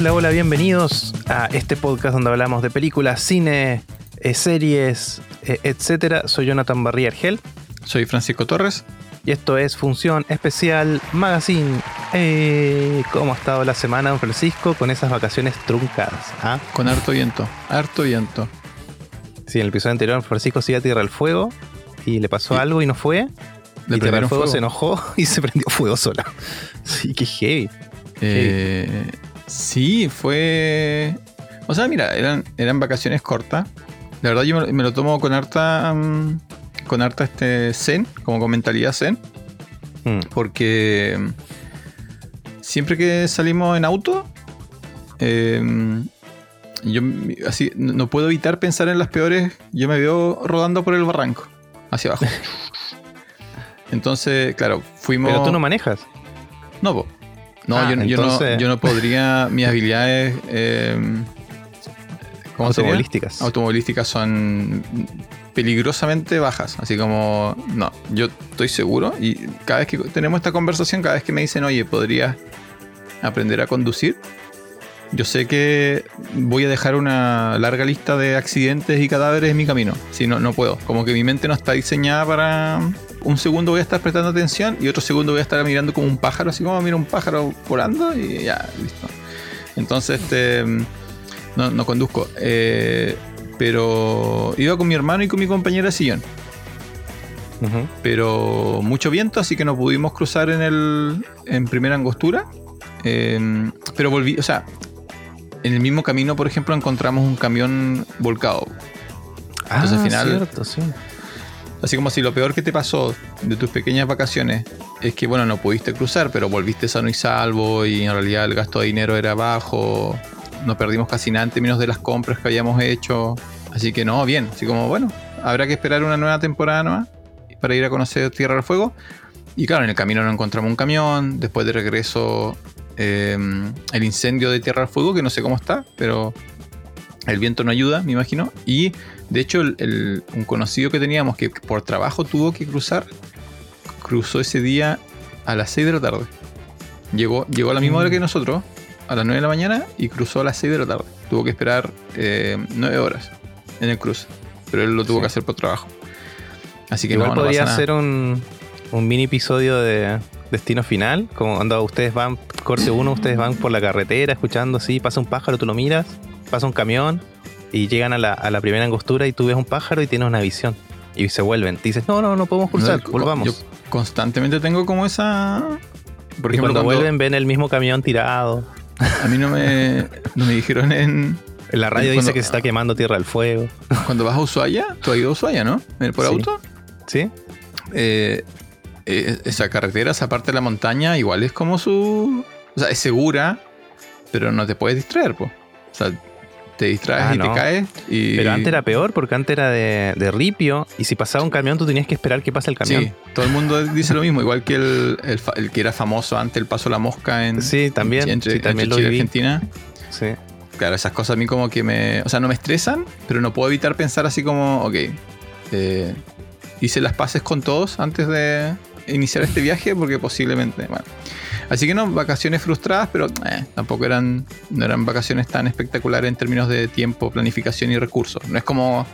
Hola, hola, bienvenidos a este podcast donde hablamos de películas, cine, eh, series, eh, etcétera. Soy Jonathan Barría Argel Soy Francisco Torres. y esto es Función Especial Magazine. Eh, ¿Cómo ha estado la semana, don Francisco, con esas vacaciones truncadas? ah? Con harto viento. Harto viento. Sí, en el episodio anterior Francisco se iba a Tierra del Fuego y le pasó algo y no fue. Le y Tierra Fuego, fuego. se enojó y se prendió fuego sola. Sí, qué heavy. Eh, sí, fue. O sea, mira, eran, eran vacaciones cortas. La verdad, yo me, me lo tomo con harta. mm, con harta este zen, como con mentalidad zen. Mm. Porque. mm, Siempre que salimos en auto. eh, yo así no no puedo evitar pensar en las peores. Yo me veo rodando por el barranco. Hacia abajo. Entonces, claro, fuimos. Pero tú no manejas. No, po. No, Ah, yo, no, yo no podría. Mis habilidades. eh, ¿Cómo sería? Automovilísticas. Automovilísticas son peligrosamente bajas. Así como. No, yo estoy seguro. Y cada vez que tenemos esta conversación, cada vez que me dicen, oye, ¿podrías aprender a conducir? Yo sé que voy a dejar una larga lista de accidentes y cadáveres en mi camino. Si no, no puedo. Como que mi mente no está diseñada para. Un segundo voy a estar prestando atención y otro segundo voy a estar mirando como un pájaro, así como mira un pájaro volando y ya, listo. Entonces, este. No, no conduzco. Eh, pero iba con mi hermano y con mi compañera de sillón. Pero mucho viento, así que no pudimos cruzar en el. en primera angostura. Eh, pero volví, o sea, en el mismo camino, por ejemplo, encontramos un camión volcado. Entonces, ah, al final- cierto, sí. Así como si lo peor que te pasó de tus pequeñas vacaciones es que, bueno, no pudiste cruzar, pero volviste sano y salvo y en realidad el gasto de dinero era bajo. No perdimos casi nada en términos de las compras que habíamos hecho. Así que no, bien. Así como, bueno, habrá que esperar una nueva temporada nueva para ir a conocer Tierra del Fuego. Y claro, en el camino no encontramos un camión. Después de regreso, eh, el incendio de Tierra del Fuego, que no sé cómo está, pero el viento no ayuda, me imagino. Y de hecho, el- el- un conocido que teníamos que por trabajo tuvo que cruzar, cruzó ese día a las 6 de la tarde. Llegó, llegó a la misma hora que nosotros, a las 9 de la mañana, y cruzó a las 6 de la tarde. Tuvo que esperar 9 horas en el cruce. Pero él lo tuvo Sí. que hacer por trabajo. Así que Igual no, no podría nada. ser un, un mini episodio de Destino Final, como cuando ustedes van, corte uno, ustedes van por la carretera escuchando así, pasa un pájaro, tú lo miras, pasa un camión y llegan a la, a la primera angostura y tú ves un pájaro y tienes una visión. Y se vuelven. Te dices, no, no, no podemos cruzar, No, volvamos. Yo constantemente tengo como esa. Por y ejemplo, cuando cuando vuelven ven el mismo camión tirado. a mí no me, no me dijeron en, la radio dice que se está quemando Tierra del Fuego. cuando vas a Ushuaia. Tú has ido a Ushuaia, ¿no? ¿Por Sí. auto? ¿Sí? eh, eh, esa carretera, esa parte de la montaña, igual es como su. O sea, es segura, pero no te puedes distraer, po. O sea, te distraes Ah, y no. te caes. Y... Pero antes era peor porque antes era de, de ripio y si pasaba un camión tú tenías que esperar que pase el camión. Sí, todo el mundo dice lo mismo, igual que el, el fa- el que era famoso antes, el paso de la mosca en. Sí, también, Entre, sí, también entre Chile y. Argentina. Sí. Claro, esas cosas a mí como que me. O sea, no me estresan, pero no puedo evitar pensar así como, ok, eh, hice las paces con todos antes de iniciar este viaje porque posiblemente. Bueno. Así que no, vacaciones frustradas, pero eh, tampoco eran, no eran vacaciones tan espectaculares en términos de tiempo, planificación y recursos. No es como.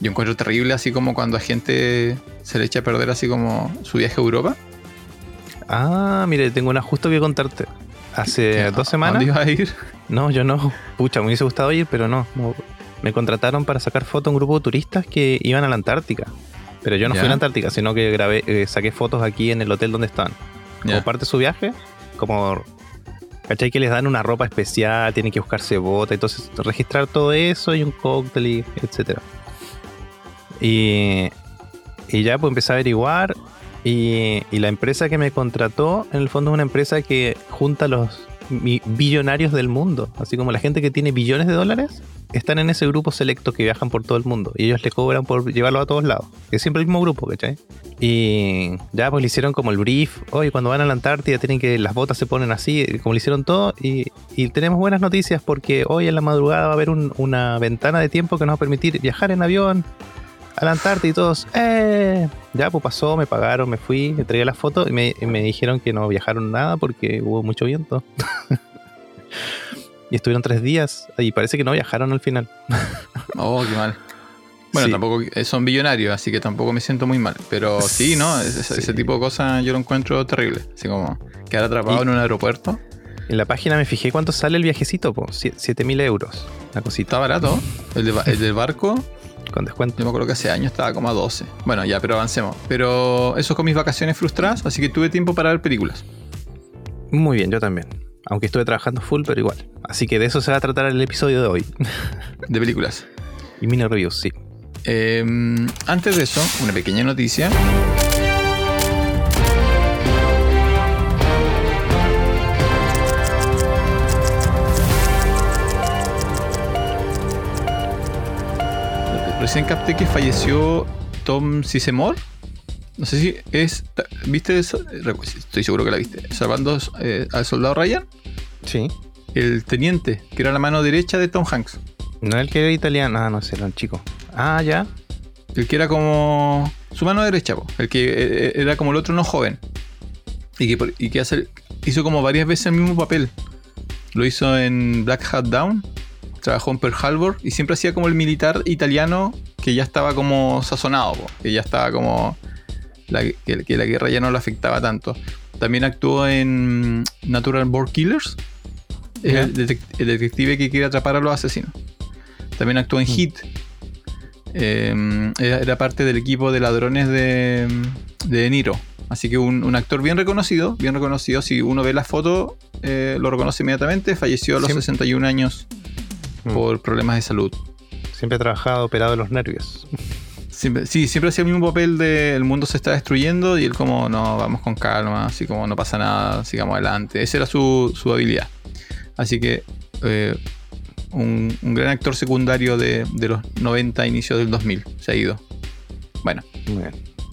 Yo encuentro terrible así como cuando a gente se le echa a perder así como su viaje a Europa. Ah, mire, tengo una justo que contarte. Hace ¿A- dos semanas. ¿Dónde ibas a ir? No, yo no. Pucha, me hubiese gustado ir, pero no. no. Me contrataron para sacar fotos a un grupo de turistas que iban a la Antártica. Pero yo no Ya. fui a la Antártica, sino que grabé, eh, saqué fotos aquí en el hotel donde estaban. Como parte de su viaje, como. ¿Cachai? Que les dan una ropa especial, tienen que buscarse bota, entonces registrar todo eso y un cóctel y etcétera. Y, y ya pues empecé a averiguar y, y la empresa que me contrató en el fondo es una empresa que junta los billonarios del mundo, así como la gente que tiene billones de dólares, están en ese grupo selecto que viajan por todo el mundo. Y ellos le cobran por llevarlo a todos lados, es siempre el mismo grupo, ¿cachai? Y ya pues le hicieron como el brief, hoy cuando van a la Antártida tienen que, las botas se ponen así, como le hicieron todo. Y, tenemos buenas noticias porque hoy en la madrugada va a haber un- una ventana de tiempo que nos va a permitir viajar en avión a la Antártida y todos, ¡eh! Ya, pues pasó, me pagaron, me fui, entregué la foto y me, y me dijeron que no viajaron nada porque hubo mucho viento. y estuvieron tres días y parece que no viajaron al final. Oh, qué mal. Bueno, Sí. tampoco son billonarios, así que tampoco me siento muy mal. Pero sí, ¿no? Ese, Sí. ese tipo de cosas yo lo encuentro terrible. Así como quedar atrapado Y- en un aeropuerto. En la página me fijé cuánto sale el viajecito, po. 7000 euros. La cosita. Está barato. El, de el del barco, Con descuento. yo me acuerdo que hace años estaba como a 12. Bueno, ya, pero avancemos. Pero eso con mis vacaciones frustradas, así que tuve tiempo para ver películas. Muy bien, yo también. Aunque estuve trabajando full, pero igual. Así que de eso se va a tratar el episodio de hoy. De películas. y mini reviews, sí. Eh, antes de eso, una pequeña noticia. Recién capté que falleció Tom Sizemore. No sé si es. ¿Viste eso? Estoy seguro que la viste. Salvando eh, al soldado Ryan. Sí. El teniente, que era la mano derecha de Tom Hanks. No el que era italiano. Ah, no sé, era un chico. Ah, ya. El que era como su mano derecha, po. el que eh, era como el otro no joven. Y que, y que hace- hizo como varias veces el mismo papel. Lo hizo en Black Hat Down, trabajó en Pearl Harbor y siempre hacía como el militar italiano que ya estaba como sazonado, po, que ya estaba como la, que, que la guerra ya no lo afectaba tanto. También actuó en Natural Born Killers, el, detec- el detective que quiere atrapar a los asesinos. También actuó en Mm. Hit. Eh, era, parte del equipo de ladrones de, de De Niro. Así que un, un actor bien reconocido, bien reconocido. Si uno ve la foto, eh, lo reconoce inmediatamente. Falleció a los Siem- 61 años Mm. por problemas de salud. Siempre he trabajado operado de los nervios. Siempre, sí, siempre hacía el mismo papel de el mundo se está destruyendo y él como, no, vamos con calma, así como no pasa nada, sigamos adelante. Esa era su, su habilidad. Así que eh, un, un gran actor secundario de, de los 90, inicios del 2000, se ha ido. Bueno,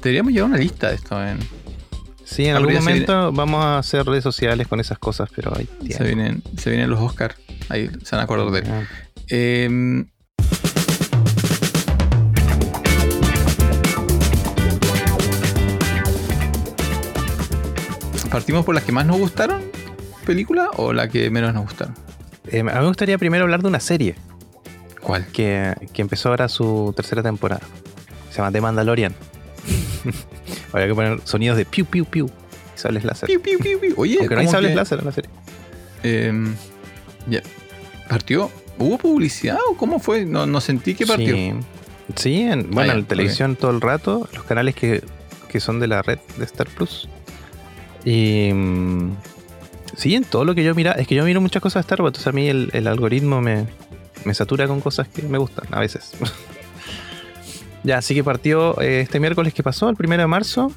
deberíamos llevar una lista de esto. en- Sí, en algún momento vamos a hacer redes sociales con esas cosas, pero hay se, vienen, se vienen los Oscars, ahí se van a acordar de él. Ah. Eh, ¿Partimos por las que más nos gustaron? ¿Película o la que menos nos gustaron? Eh, a mí me gustaría primero hablar de una serie ¿Cuál? que, que empezó ahora su tercera temporada. Se llama The Mandalorian. Hay que poner sonidos de piu piu piu. Y sables láser. Piu, piu, piu, piu. Oye, Aunque no hay sables que, láser en la serie. eh, ya. ¿Partió? ¿Hubo publicidad o cómo fue? No, no sentí que partió. Sí, Sí, en, bueno, Ah, en televisión todo el rato, los canales que, que son de la red de Star Plus. Y mm, sí, en todo lo que yo mira, es que yo miro muchas cosas de Star Wars, entonces a mí el, el algoritmo me, me satura con cosas que me gustan a veces. ya, así que partió eh, este miércoles que pasó, el primero de marzo,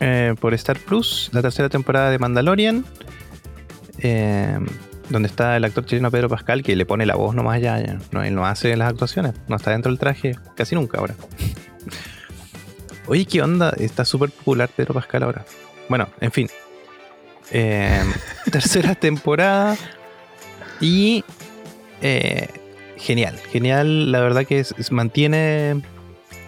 eh, por Star Plus, la tercera temporada de Mandalorian. eh, donde está el actor chileno Pedro Pascal que le pone la voz nomás ya, ya. No, él no hace las actuaciones, no está dentro del traje casi nunca ahora. Oye, ¿qué onda? Está súper popular Pedro Pascal ahora. Bueno, en fin. Tercera temporada y eh, genial, genial. La verdad que es- es- mantiene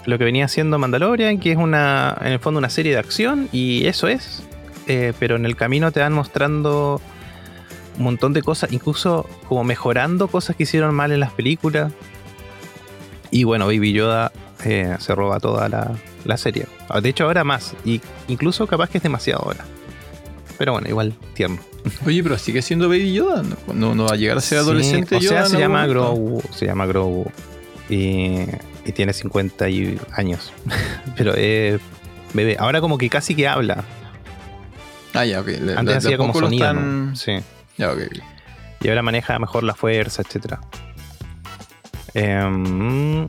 lo que venía haciendo Mandalorian, que es una, en el fondo una serie de acción y eso es. Eh, pero en el camino te van mostrando un montón de cosas, incluso como mejorando cosas que hicieron mal en las películas. Y bueno, Baby Yoda eh, se roba toda la, la serie. Ah, De hecho, ahora más. Y incluso capaz que es demasiado ahora. Pero bueno, igual tierno. Oye, pero sigue siendo Baby Yoda. No, no va a llegar a ser adolescente Sí, o sea, Yoda se llama? Grogu. Se llama Grogu. Y, y tiene 50 y- años. Pero es bebé. Ahora como que casi que habla. Ah, ya, ok. Le- Antes hacía como sonido. están- ¿no? Sí. Ya, ok. Y ahora maneja mejor la fuerza, etcétera. Em,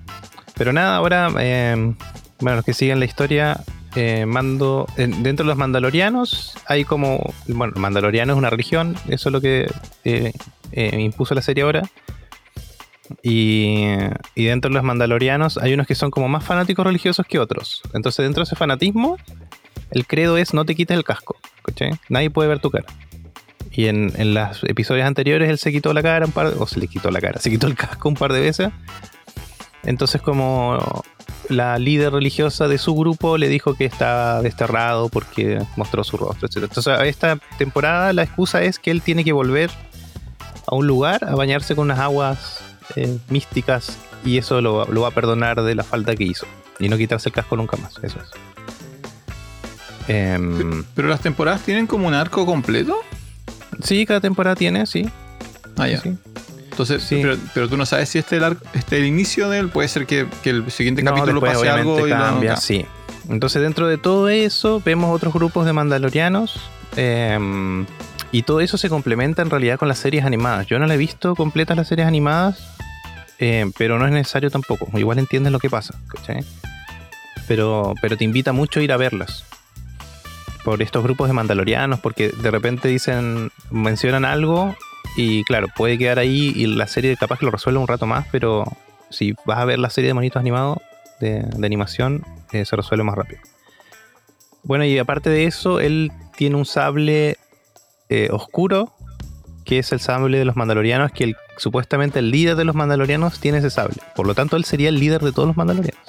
pero nada, ahora, em, bueno, los que siguen la historia, eh, mando. en- dentro de los mandalorianos hay como. Bueno, mandaloriano es una religión, eso es lo que eh, eh, impuso la serie ahora. Y, dentro de los mandalorianos hay unos que son como más fanáticos religiosos que otros. Entonces, dentro de ese fanatismo, el credo es no te quites el casco. Nadie puede ver tu cara. Y en, en los episodios anteriores él se quitó la cara un par o se le quitó la cara, se quitó el casco un par de veces. Entonces como la líder religiosa de su grupo le dijo que estaba desterrado porque mostró su rostro, etc. Entonces esta temporada la excusa es que él tiene que volver a un lugar a bañarse con unas aguas eh, místicas y eso lo, lo va a perdonar de la falta que hizo. Y no quitarse el casco nunca más, eso es. Em, Pero las temporadas tienen como un arco completo. sí, cada temporada tiene, sí. Ah, ya. sí. Entonces, Sí. pero, pero tú no sabes si este es el, arco- este es el inicio de él. Puede ser que, que el siguiente No, capítulo después pase algo y cambia, sí. Entonces dentro de todo eso vemos otros grupos de mandalorianos em, y todo eso se complementa en realidad con las series animadas. Yo no la he visto completas las series animadas, em, pero no es necesario tampoco. Igual entiendes lo que pasa, ¿cachai? Pero, pero te invita mucho a ir a verlas. Por estos grupos de mandalorianos, porque de repente dicen, mencionan algo y claro, puede quedar ahí y la serie capaz que lo resuelve un rato más, pero si vas a ver la serie de monitos animados de, de animación, eh, se resuelve más rápido. Bueno, y aparte de eso, él tiene un sable eh, oscuro, que es el sable de los mandalorianos, que el- supuestamente el líder de los mandalorianos tiene ese sable. Por lo tanto, él sería el líder de todos los mandalorianos.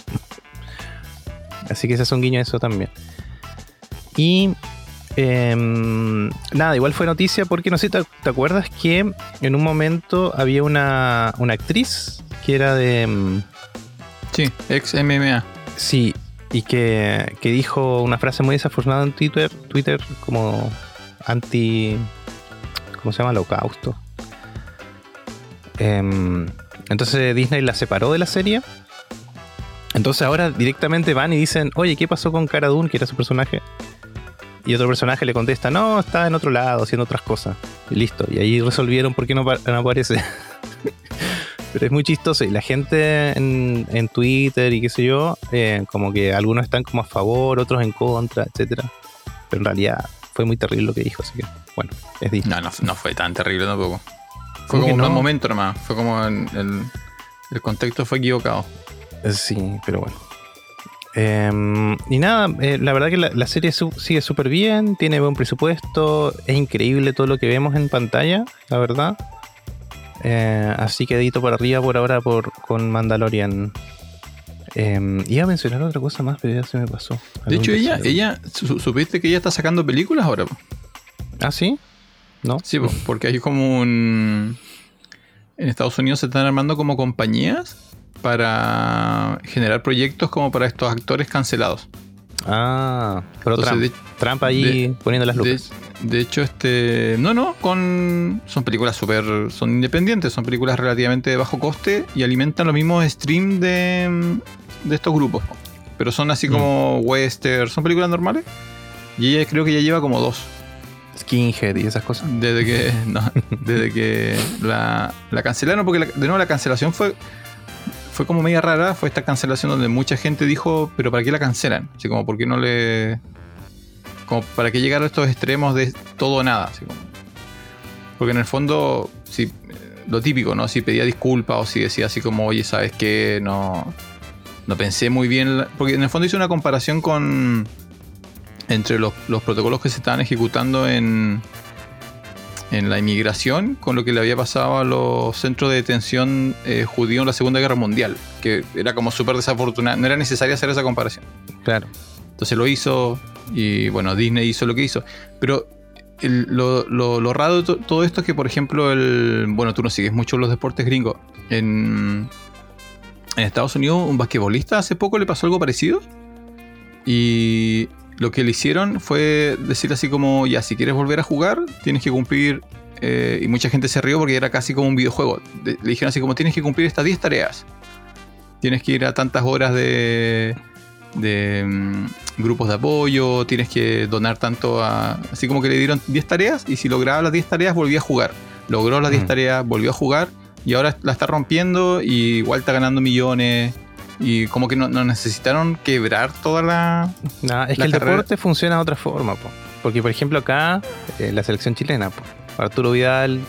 Así que ese es un guiño a eso también. Y em, nada, igual fue noticia porque no sé, ¿te, te acuerdas que en un momento había una, una actriz que era de... em, Sí, ex MMA. Sí, y que, que dijo una frase muy desafortunada en Twitter, Twitter como anti... ¿Cómo se llama? Holocausto. Em, entonces Disney la separó de la serie. Entonces ahora directamente van y dicen, oye, ¿qué pasó con Cara que era su personaje? Y otro personaje le contesta, no, está en otro lado haciendo otras cosas. Y listo. Y ahí resolvieron por qué no, pa- no aparece. Pero es muy chistoso. Y la gente en, en Twitter y qué sé yo, eh, como que algunos están como a favor, otros en contra, etcétera. Pero en realidad fue muy terrible lo que dijo, así que, bueno, es Disney. No, no, no fue tan terrible tampoco. Fue ¿Cómo como que un momento nomás. Fue como el, el contexto fue equivocado. Sí, pero bueno. Em, y nada, eh, la verdad que la, la serie su- sigue súper bien, tiene buen presupuesto, es increíble todo lo que vemos en pantalla, la verdad. Eh, así que dedito por arriba por ahora por, con Mandalorian. Em, iba a mencionar otra cosa más, pero ya se me pasó. De hecho, ella, ella, su- ¿supiste que ella está sacando películas ahora? po? ¿Ah, sí? ¿No? Sí, po, porque hay como un... En Estados Unidos se están armando como compañías para generar proyectos como para estos actores cancelados. Ah, pero Entonces, Trump. Trump ahí poniendo las De, luces. de hecho, este. No, no, con. Son películas súper. Son independientes, son películas relativamente de bajo coste y alimentan los mismos streams de, de estos grupos. Pero son así como western, son películas normales. Y ella creo que ya lleva como dos. Skinhead y esas cosas. Desde que. no, desde que la, la cancelaron, porque la- de nuevo la cancelación fue. Fue como media rara, fue esta cancelación donde mucha gente dijo, pero ¿para qué la cancelan? Así como, ¿por qué no le...? Como, ¿para qué llegar a estos extremos de todo o nada? Así como- porque en el fondo, si, eh, lo típico, ¿no? Si pedía disculpas o si decía así como, oye, ¿sabes qué? No, no pensé muy bien. la-". Porque en el fondo hizo una comparación con... Entre los, los protocolos que se estaban ejecutando en, en la inmigración con lo que le había pasado a los centros de detención eh, judíos en la Segunda Guerra Mundial, que era como súper desafortunado, no era necesario hacer esa comparación. Claro. Entonces lo hizo y bueno, Disney hizo lo que hizo. Pero el- lo, lo- lo raro de to- todo esto es que, por ejemplo, el, bueno, tú no sigues mucho los deportes gringos. En, en Estados Unidos, un basquetbolista hace poco le pasó algo parecido. Y lo que le hicieron fue decir así como, ya, si quieres volver a jugar, tienes que cumplir... eh, y mucha gente se rió porque era casi como un videojuego. De- le dijeron así como, tienes que cumplir estas 10 tareas. Tienes que ir a tantas horas de, de mm, grupos de apoyo, tienes que donar tanto a... Así como que le dieron 10 tareas y si lograba las 10 tareas volvía a jugar. Logró las 10 Mm. tareas, volvió a jugar y ahora la está rompiendo y igual está ganando millones. Y como que no, no necesitaron quebrar toda la... Nah, es La que el carrera- deporte funciona de otra forma, po. porque por ejemplo acá, eh, la selección chilena, po, Arturo Vidal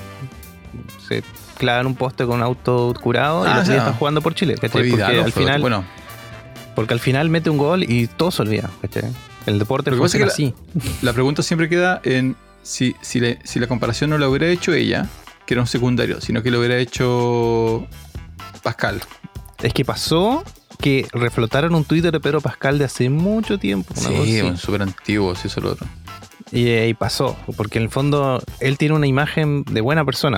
se clava en un poste con un auto curado y Ah, los ya. días está jugando por Chile, ¿cachai? Vidal, porque, ¿o al final, bueno, porque al final mete un gol y todo se olvida, ¿cachai? El deporte Lo que pasa funciona así. la pregunta siempre queda en si, si, le- si la comparación no la hubiera hecho ella, que era un secundario, sino que lo hubiera hecho Pascal. Es que pasó que reflotaron un Twitter de Pedro Pascal de hace mucho tiempo. Sí, súper antiguo, sí, eso es lo otro. Y, y pasó, porque en el fondo él tiene una imagen de buena persona.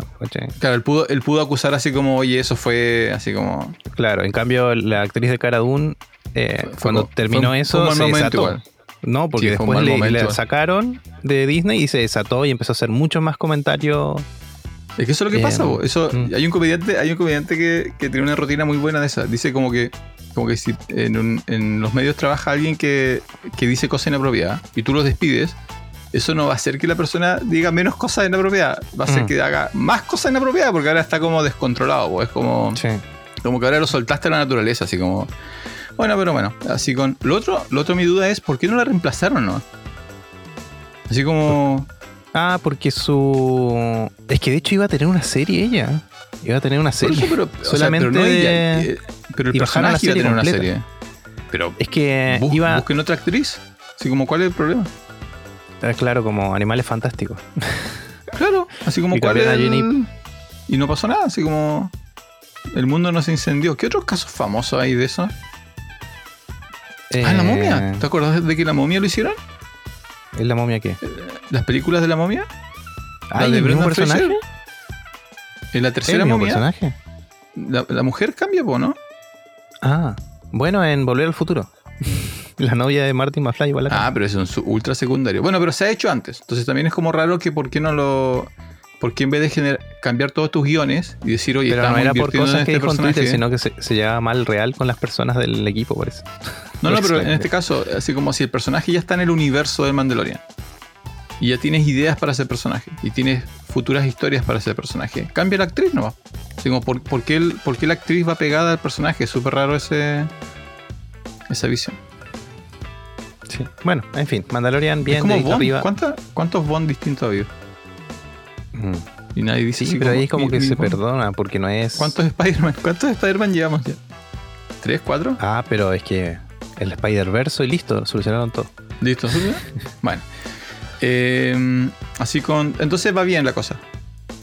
Claro, él pudo, él pudo acusar así como, oye, eso fue así como. Claro, en cambio la actriz de Cara Dune, eh, Fue- cuando terminó fue eso, se desató. igual. No, porque Sí, después le, momento le igual. sacaron de Disney y se desató y empezó a hacer muchos más comentarios. Es que eso es lo que Eh, pasa, po. Eso, mm. hay un comediante, hay un comediante que, que tiene una rutina muy buena de esa. Dice como que, como que si en, un- en los medios trabaja alguien que, que dice cosas inapropiadas y tú los despides, eso no va a hacer que la persona diga menos cosas inapropiadas, va a hacer Mm. que haga más cosas inapropiadas porque ahora está como descontrolado, po. es como, Sí. como que ahora lo soltaste a la naturaleza, así como. Bueno, pero bueno, así con. Lo otro, lo otro mi duda es ¿por qué no la reemplazaron, no? Así como. Ah, porque su. Es que de hecho iba a tener una serie ella. Iba a tener una serie. eso, pero, o sea, Solamente pero no ella, de- eh, pero el personaje iba a tener una serie. Pero Es que bus- iba. busquen otra actriz. Así como, ¿cuál es el problema? eh, Claro, como animales fantásticos. Claro, así como Y cuál es el-. Y no pasó nada, así como. El mundo no se incendió. ¿Qué otros casos famosos hay de eso? Ah, la Eh, momia. ¿Te acuerdas de que la momia lo hicieron? ¿Es la momia qué? ¿Las películas de la momia? Ah, de ¿el mismo Brendan personaje? Fraser? En la ¿El tercera momia. personaje? La, la mujer cambia, ¿no? Ah, bueno, en Volver al Futuro. la novia de Martin McFly igual la Ah, pero es un ultra secundario. Bueno, pero se ha hecho antes. Entonces también es como raro que por qué no lo. ¿Por qué en vez de cambiar todos tus guiones y decir, oye, Pero no era por cosas que este dijo en? Twitter, sino que se, se llevaba mal real con las personas del equipo, por eso. No, no, pero en este caso, así como si el personaje ya está en el universo del Mandalorian. Y ya tienes ideas para ese personaje. Y tienes futuras historias para ese personaje. Cambia la actriz nomás. Así como, ¿por, por qué, el- por qué la actriz va pegada al personaje? Es súper raro ese, esa visión. Sí. Bueno, en fin, Mandalorian bien es como Bond. arriba. ¿Cuánta- ¿Cuántos Bond distintos ha habido? Mm. Y nadie dice Sí, pero ahí como mi- que mi se Bond. perdona porque no es. ¿Cuántos Spider-Man? ¿Cuántos Spider-Man llevamos ya? ¿Tres, cuatro? Ah, pero es que el Spider-Verse y listo, solucionaron todo. ¿Listo? bueno. Eh, así con. Entonces va bien la cosa.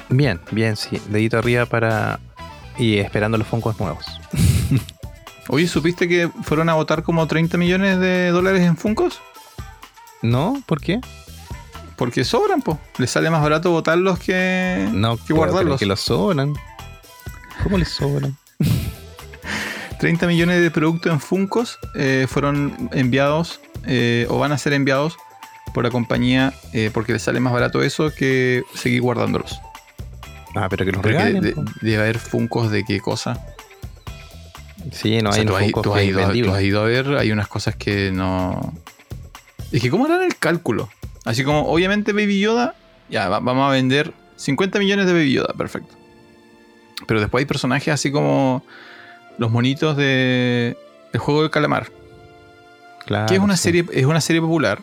Bien, bien, sí. Dedito arriba para. Y esperando los Funkos nuevos. Oye, ¿supiste que fueron a votar como 30 millones de dólares en Funcos? ¿No? ¿Por qué? Porque sobran, pues. Les sale más barato votarlos que, No, que guardarlos. que los sobran. ¿Cómo les sobran? 30 millones de productos en Funcos eh, fueron enviados eh, o van a ser enviados por la compañía eh, porque les sale más barato eso que seguir guardándolos. Ah, pero que los regalen. de- debe haber Funcos de qué cosa. Sí, no O sea, hay tú, Funkos tú has ido, tú has ido a ver, hay unas cosas que no. Es que, ¿cómo harán el cálculo? Así como, obviamente, Baby Yoda, ya, va- vamos a vender 50 millones de Baby Yoda, perfecto. Pero después hay personajes así como los monitos de El juego del calamar, Claro, que es una sí. serie, es una serie popular.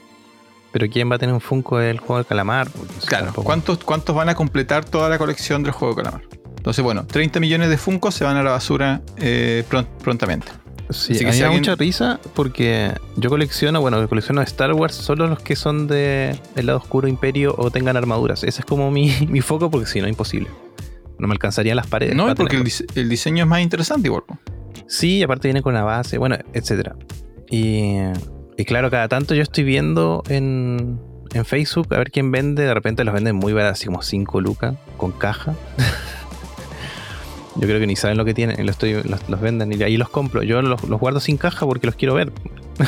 Pero ¿quién va a tener un Funko del juego del calamar? Porque Claro, tampoco- ¿cuántos, ¿cuántos van a completar toda la colección del juego del calamar? Entonces, bueno, 30 millones de Funkos se van a la basura eh, pron- prontamente. Sí, Así que a mí si me da mucha risa porque yo colecciono, bueno, colecciono Star Wars solo los que son de el lado oscuro imperio o tengan armaduras. Ese es como mi, mi foco porque si no, imposible. No me alcanzarían las paredes. No, porque el, dise- el diseño es más interesante igual. Sí, aparte viene con una base, bueno, etcétera. Y, y claro, cada tanto yo estoy viendo en, en Facebook a ver quién vende. De repente los venden muy baratos, así como 5 lucas con caja. yo creo que ni saben lo que tienen los, estoy, los, los venden y ahí los compro. Yo los, los guardo sin caja porque los quiero ver.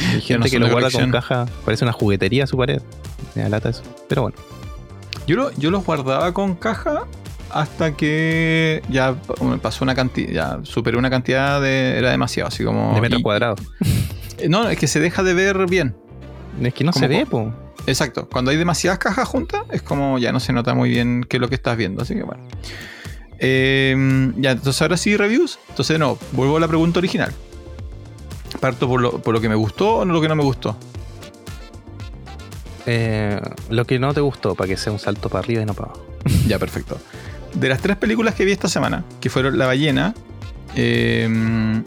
Hay no gente que los guarda con caja, parece una juguetería a su pared. Me lata eso. Pero bueno, Yo, lo- yo los guardaba con caja hasta que ya pa- pasó una cantidad, ya superé una cantidad de. Era demasiado, así como. de metros cuadrados. eh, No, es que se deja de ver bien. Es que no como se ve, po. Exacto. Cuando hay demasiadas cajas juntas, es como ya no se nota muy bien qué es lo que estás viendo. Así que bueno. Eh, ya, entonces ahora sí, reviews. Entonces, no, vuelvo a la pregunta original. ¿Parto por lo, por lo que me gustó o no lo que no me gustó? Eh, lo que no te gustó, para que sea un salto para arriba y no para abajo. Ya, perfecto. De las tres películas que vi esta semana, que fueron La ballena, eh,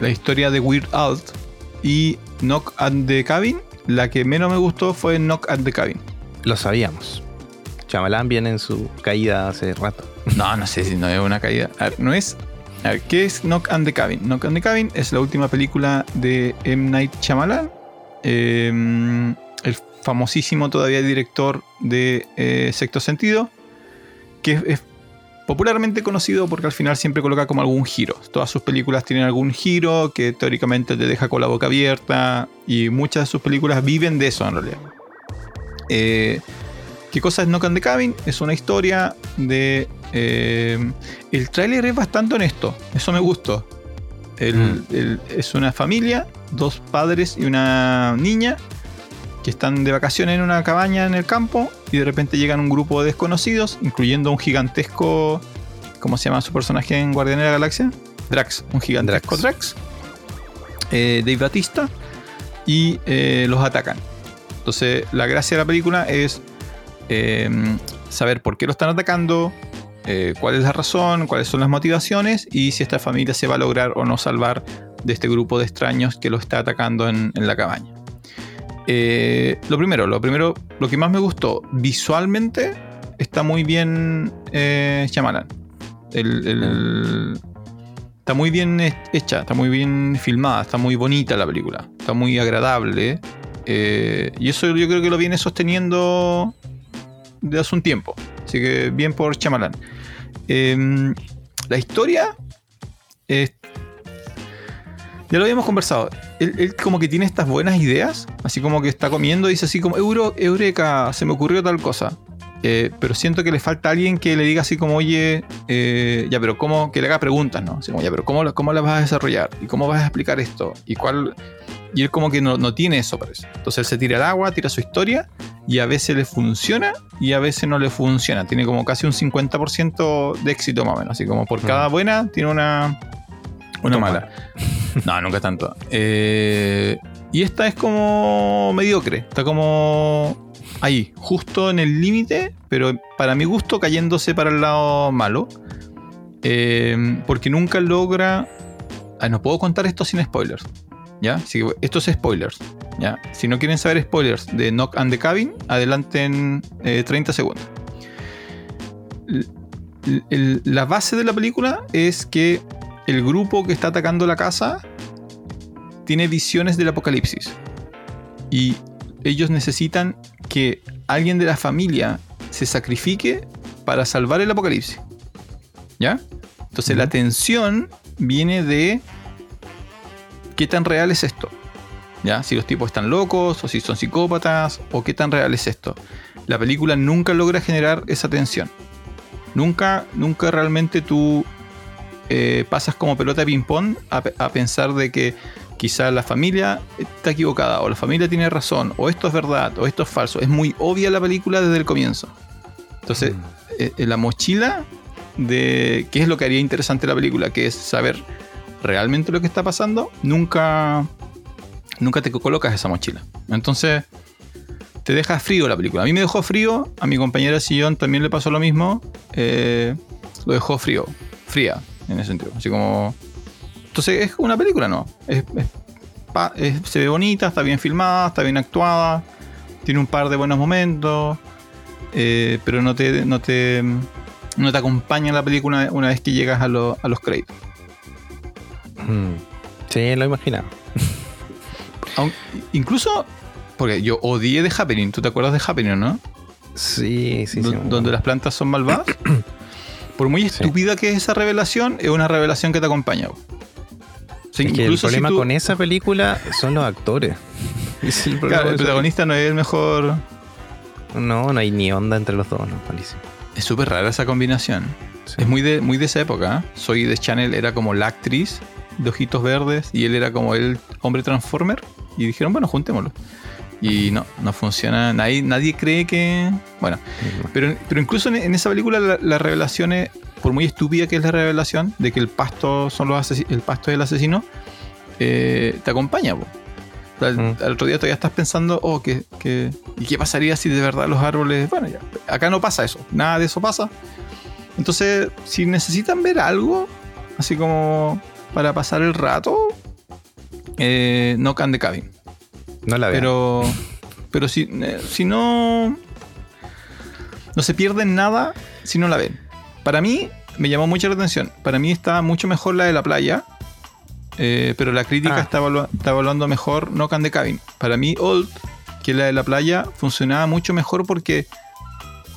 la historia de Weird Al y Knock at the Cabin, la que menos me gustó fue Knock at the Cabin. Lo sabíamos. Chamalán viene en su caída hace rato. No, no sé si no es una caída. A ver, no es. A ver, ¿qué es Knock at the Cabin? Knock at the Cabin es la última película de M. Night Shyamalan eh, el famosísimo todavía director de eh, Sexto Sentido, que es, es popularmente conocido porque al final siempre coloca como algún giro. Todas sus películas tienen algún giro que teóricamente te deja con la boca abierta y muchas de sus películas viven de eso en realidad. Eh, ¿Qué cosa es Knock on the Cabin? Es una historia de... eh, el tráiler es bastante honesto, eso me gustó. El- Mm. el- es una familia, dos padres y una niña que están de vacaciones en una cabaña en el campo y de repente llegan un grupo de desconocidos, incluyendo un gigantesco... ¿Cómo se llama su personaje en Guardianes de la Galaxia? Drax, un gigantesco Drax. Eh, Dave Batista y eh, los atacan. Entonces, la gracia de la película es eh, saber por qué lo están atacando, eh, cuál es la razón, cuáles son las motivaciones y si esta familia se va a lograr o no salvar de este grupo de extraños que lo está atacando en, en la cabaña. Eh, lo primero, lo primero, lo que más me gustó visualmente está muy bien eh, Shyamalan. El- el- está muy bien hecha, está muy bien filmada, está muy bonita la película, está muy agradable. eh, y eso yo creo que lo viene sosteniendo de hace un tiempo. Así que bien por Shyamalan. Em, la historia ya lo habíamos conversado. Él, él como que tiene estas buenas ideas, así como que está comiendo y dice así como, Euro, Eureka, se me ocurrió tal cosa. Eh, pero siento que le falta alguien que le diga así como, oye, eh, ya, pero cómo, que le haga preguntas, ¿no? Así como, ya, pero ¿cómo, cómo la vas a desarrollar? ¿Y cómo vas a explicar esto? ¿Y cuál? Y él como que no, no tiene eso, parece. Entonces él se tira al agua, tira su historia y a veces le funciona y a veces no le funciona. Tiene como casi un 50% de éxito más o menos. Así como por cada buena tiene una, una mala. No, nunca tanto. Eh, y esta es como mediocre. Está como ahí, justo en el límite, pero para mi gusto cayéndose para el lado malo. Eh, porque nunca logra... Ah, no puedo contar esto sin spoilers. ¿Ya? Así que esto es spoilers. ¿Ya? Si no quieren saber spoilers de Knock and the Cabin, adelanten eh, 30 segundos. L- la base de la película es que el grupo que está atacando la casa tiene visiones del apocalipsis. Y ellos necesitan que alguien de la familia se sacrifique para salvar el apocalipsis. ¿Ya? Entonces la tensión viene de qué tan real es esto. ¿Ya? Si los tipos están locos o si son psicópatas o qué tan real es esto. La película nunca logra generar esa tensión. Nunca, nunca realmente tú eh, pasas como pelota de ping-pong a, pe- a pensar de que quizá la familia está equivocada o la familia tiene razón o esto es verdad o esto es falso. Es muy obvia la película desde el comienzo. Entonces, eh, eh, la mochila de qué es lo que haría interesante la película, que es saber realmente lo que está pasando, nunca, nunca te colocas esa mochila. Entonces, te deja frío la película. A mí me dejó frío, a mi compañera sillón también le pasó lo mismo. eh, lo dejó frío, fría, en ese sentido. Así como. Entonces, es una película, ¿no? Es- es pa- es- se ve bonita, está bien filmada, está bien actuada, tiene un par de buenos momentos, eh, pero no te, no te, no te acompaña la película una vez que llegas a, lo- a los créditos. Mm. Sí, lo imaginaba. Aun- incluso, porque yo odié The Happening, ¿tú te acuerdas de Happening, no? Sí, sí, sí. Do- donde las plantas son malvadas. Por muy estúpida que es esa revelación, es una revelación que te acompaña. Es que el si problema tú- con esa película son los actores. Es el Claro, el protagonista no es el mejor. No, no hay ni onda entre los dos, no, malísimo. Es súper rara esa combinación. Sí. Es muy de, muy de esa época. ¿eh? Soy de Channel era como la actriz de ojitos verdes y él era como el hombre transformer. Y dijeron, bueno, juntémoslo. Y no, no funciona. Nadie, nadie cree que. Bueno, pero, pero incluso en, en esa película la, la revelación es, por muy estúpida que es la revelación de que el pasto son los el pasto es el asesino, eh, te acompaña. po. Mm. Al otro día todavía estás pensando, oh, que, que- ¿y qué pasaría si de verdad los árboles... Bueno, ya, acá no pasa eso, nada de eso pasa. Entonces, si necesitan ver algo, así como para pasar el rato, eh, no can de cabin. No la veo. Pero, pero si, eh, si no. No se pierden nada si no la ven. Para mí, me llamó mucho la atención. Para mí está mucho mejor la de la playa. eh, pero la crítica Ah. está, evalua- está evaluando mejor Knock on the Cabin. Para mí, Old, que la de la playa, funcionaba mucho mejor porque,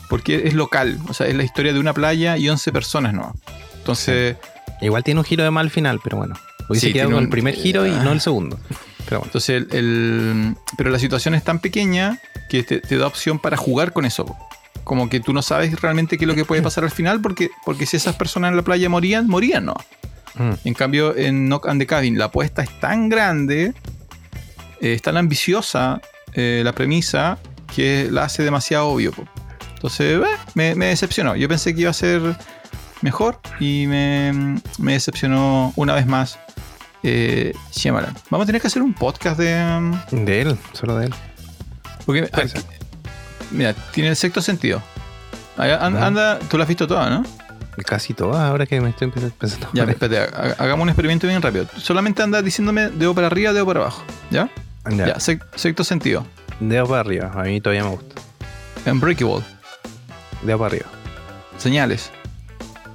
porque es local. O sea, es la historia de una playa y 11 personas, ¿no? Entonces, Igual tiene un giro de mal final, pero bueno. Sí, quedado tiene con un- el primer giro y Ah. no el segundo. Pero bueno. entonces el, el- pero la situación es tan pequeña que te, te da opción para jugar con eso. Como que tú no sabes realmente qué es lo que puede pasar al final porque, porque si esas personas en la playa morían, morían, ¿no? Mm. En cambio, en Knock on the Cabin, la apuesta es tan grande, eh, es tan ambiciosa eh, la premisa, que la hace demasiado obvio. po. Entonces, eh, me, me decepcionó. Yo pensé que iba a ser mejor y me, me decepcionó una vez más eh, Shyamalan. Vamos a tener que hacer un podcast de... um, De él, solo de él. Porque, ah, mira, tiene el sexto sentido. Anda, tú la has visto toda, ¿no? Casi todas, ahora que me estoy pensando. Ya, espérate, ha- hagamos un experimento bien rápido. Solamente anda diciéndome dedo para arriba, dedo para abajo. ¿Ya? Ya, sexto sentido. Dedo para arriba, a mí todavía me gusta. Unbreakable. Dedo para arriba. Señales.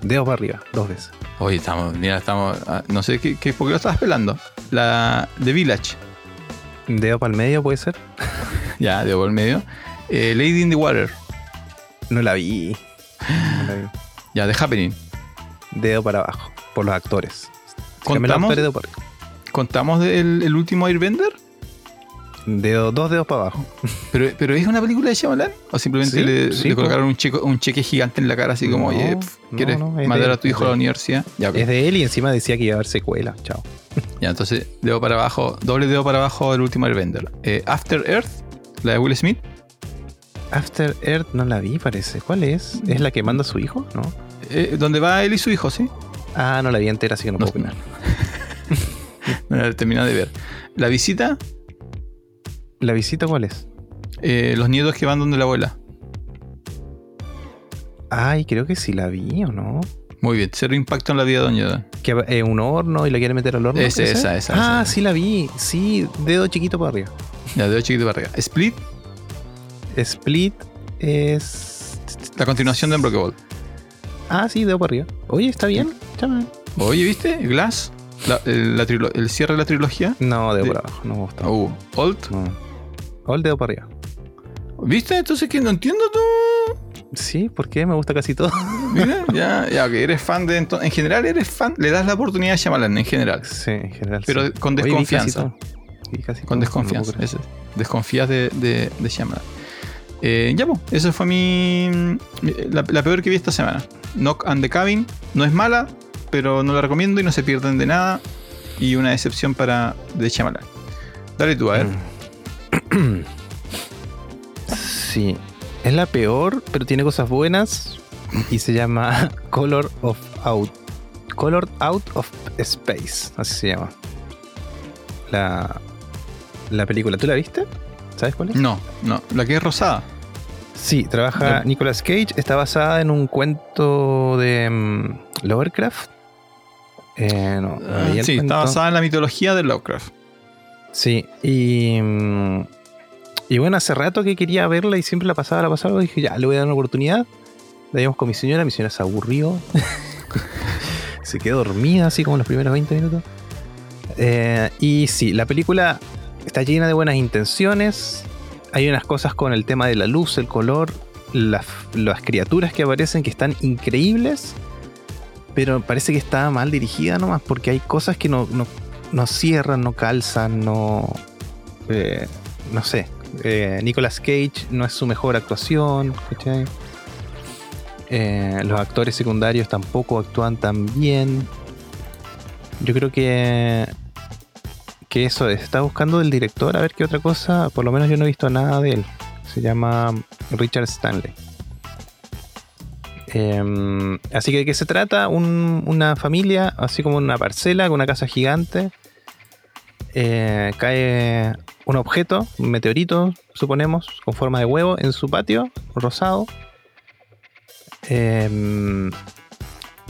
Dedo para arriba, dos veces. Oye, estamos, mira, estamos. ah, No sé qué, qué- por qué lo estabas pelando. La The Village. Dedo para el medio puede ser. Ya, dedo por el medio. Eh, Lady in the Water. No la vi. No la vi. Ya, The Happening. Dedo para abajo, por los actores. ¿Contamos, para. ¿contamos del el último Airbender? Dedo, dos dedos para abajo. ¿Pero, ¿Pero es una película de Shyamalan? ¿O simplemente Sí, le, sí, le po. colocaron un, cheque- un cheque gigante en la cara así como, No, oye, pf, ¿quieres no, mandar de- a tu hijo a la universidad? Ya. Es de él y encima decía que iba a haber secuela. Chao. Ya, entonces, dedo para abajo, doble dedo para abajo del último Airbender. Eh, After Earth, la de Will Smith. After Earth no la vi, parece. ¿Cuál es? ¿Es la que manda a su hijo? ¿No? Eh, donde va él y su hijo, ¿sí? Ah, no la vi entera, así que no, puedo opinar. No la he terminado de ver. La visita, ¿La visita cuál es? eh, los nietos que van donde la abuela. Ay, creo que sí la vi, ¿o no? Muy bien, cero impacto en la vida de Doña. Que es un horno y la quiere meter al horno. Ese, ¿puede esa, ser? esa, Ah, esa. sí la vi. Sí, dedo chiquito para arriba. Ya, dedo chiquito para arriba. Split, Split es. la continuación de Unbreakable. Ah, sí, dedo para arriba. Oye, está bien. Chama. Oye, ¿viste? Glass, la- el, la trilo- el cierre de la trilogía. No, dedo De- para abajo. No me gusta. Uh, Old. No. O el dedo para arriba. ¿Viste? Entonces que no entiendo tú. Sí, ¿por qué? Me gusta casi todo. Mira, ya, ya, que eres fan de. En general, eres fan. Le das la oportunidad a Shyamalan, en general. Sí, en general. Pero sí. con Oye, vi casi desconfianza. todo. Vi casi Con todo, desconfianza. no. Desconfías de, de, de Shyamalan. Eh, ya, pues, esa fue mi. la, la peor que vi esta semana. Knock on the Cabin. No es mala, pero no la recomiendo y no se pierden de nada. Y una decepción para de Shyamalan. Dale tú, a ver. Mm. Sí. Es la peor, pero tiene cosas buenas. Y se llama Color of Out. Color Out of Space. Así se llama. La, la película. ¿Tú la viste? ¿Sabes cuál es? No, no. La que es rosada. Sí, trabaja. Nicolas Cage. Está basada en un cuento de mm, Lovecraft. Eh, no, Ah, sí, está basada en la mitología de Lovecraft. Sí, y, mm, y bueno, hace rato que quería verla y siempre la pasaba, la pasaba, dije, ya, le voy a dar una oportunidad. La vimos con mi señora, mi señora se aburrió. se quedó dormida así como los primeros 20 minutos. Eh, y sí, la película está llena de buenas intenciones. Hay unas cosas con el tema de la luz, el color, las, las criaturas que aparecen que están increíbles. Pero parece que está mal dirigida nomás, porque hay cosas que no, no, no cierran, no calzan, no. eh, no sé. Eh, Nicolas Cage no es su mejor actuación. Eh, los actores secundarios tampoco actúan tan bien. Yo creo que. Que eso es. Está buscando del director a ver qué otra cosa. Por lo menos yo no he visto nada de él. Se llama Richard Stanley. Em, así que de qué se trata? Un- una familia, así como una parcela con una casa gigante. Eh, cae un objeto, un meteorito, suponemos, con forma de huevo en su patio, rosado. Em,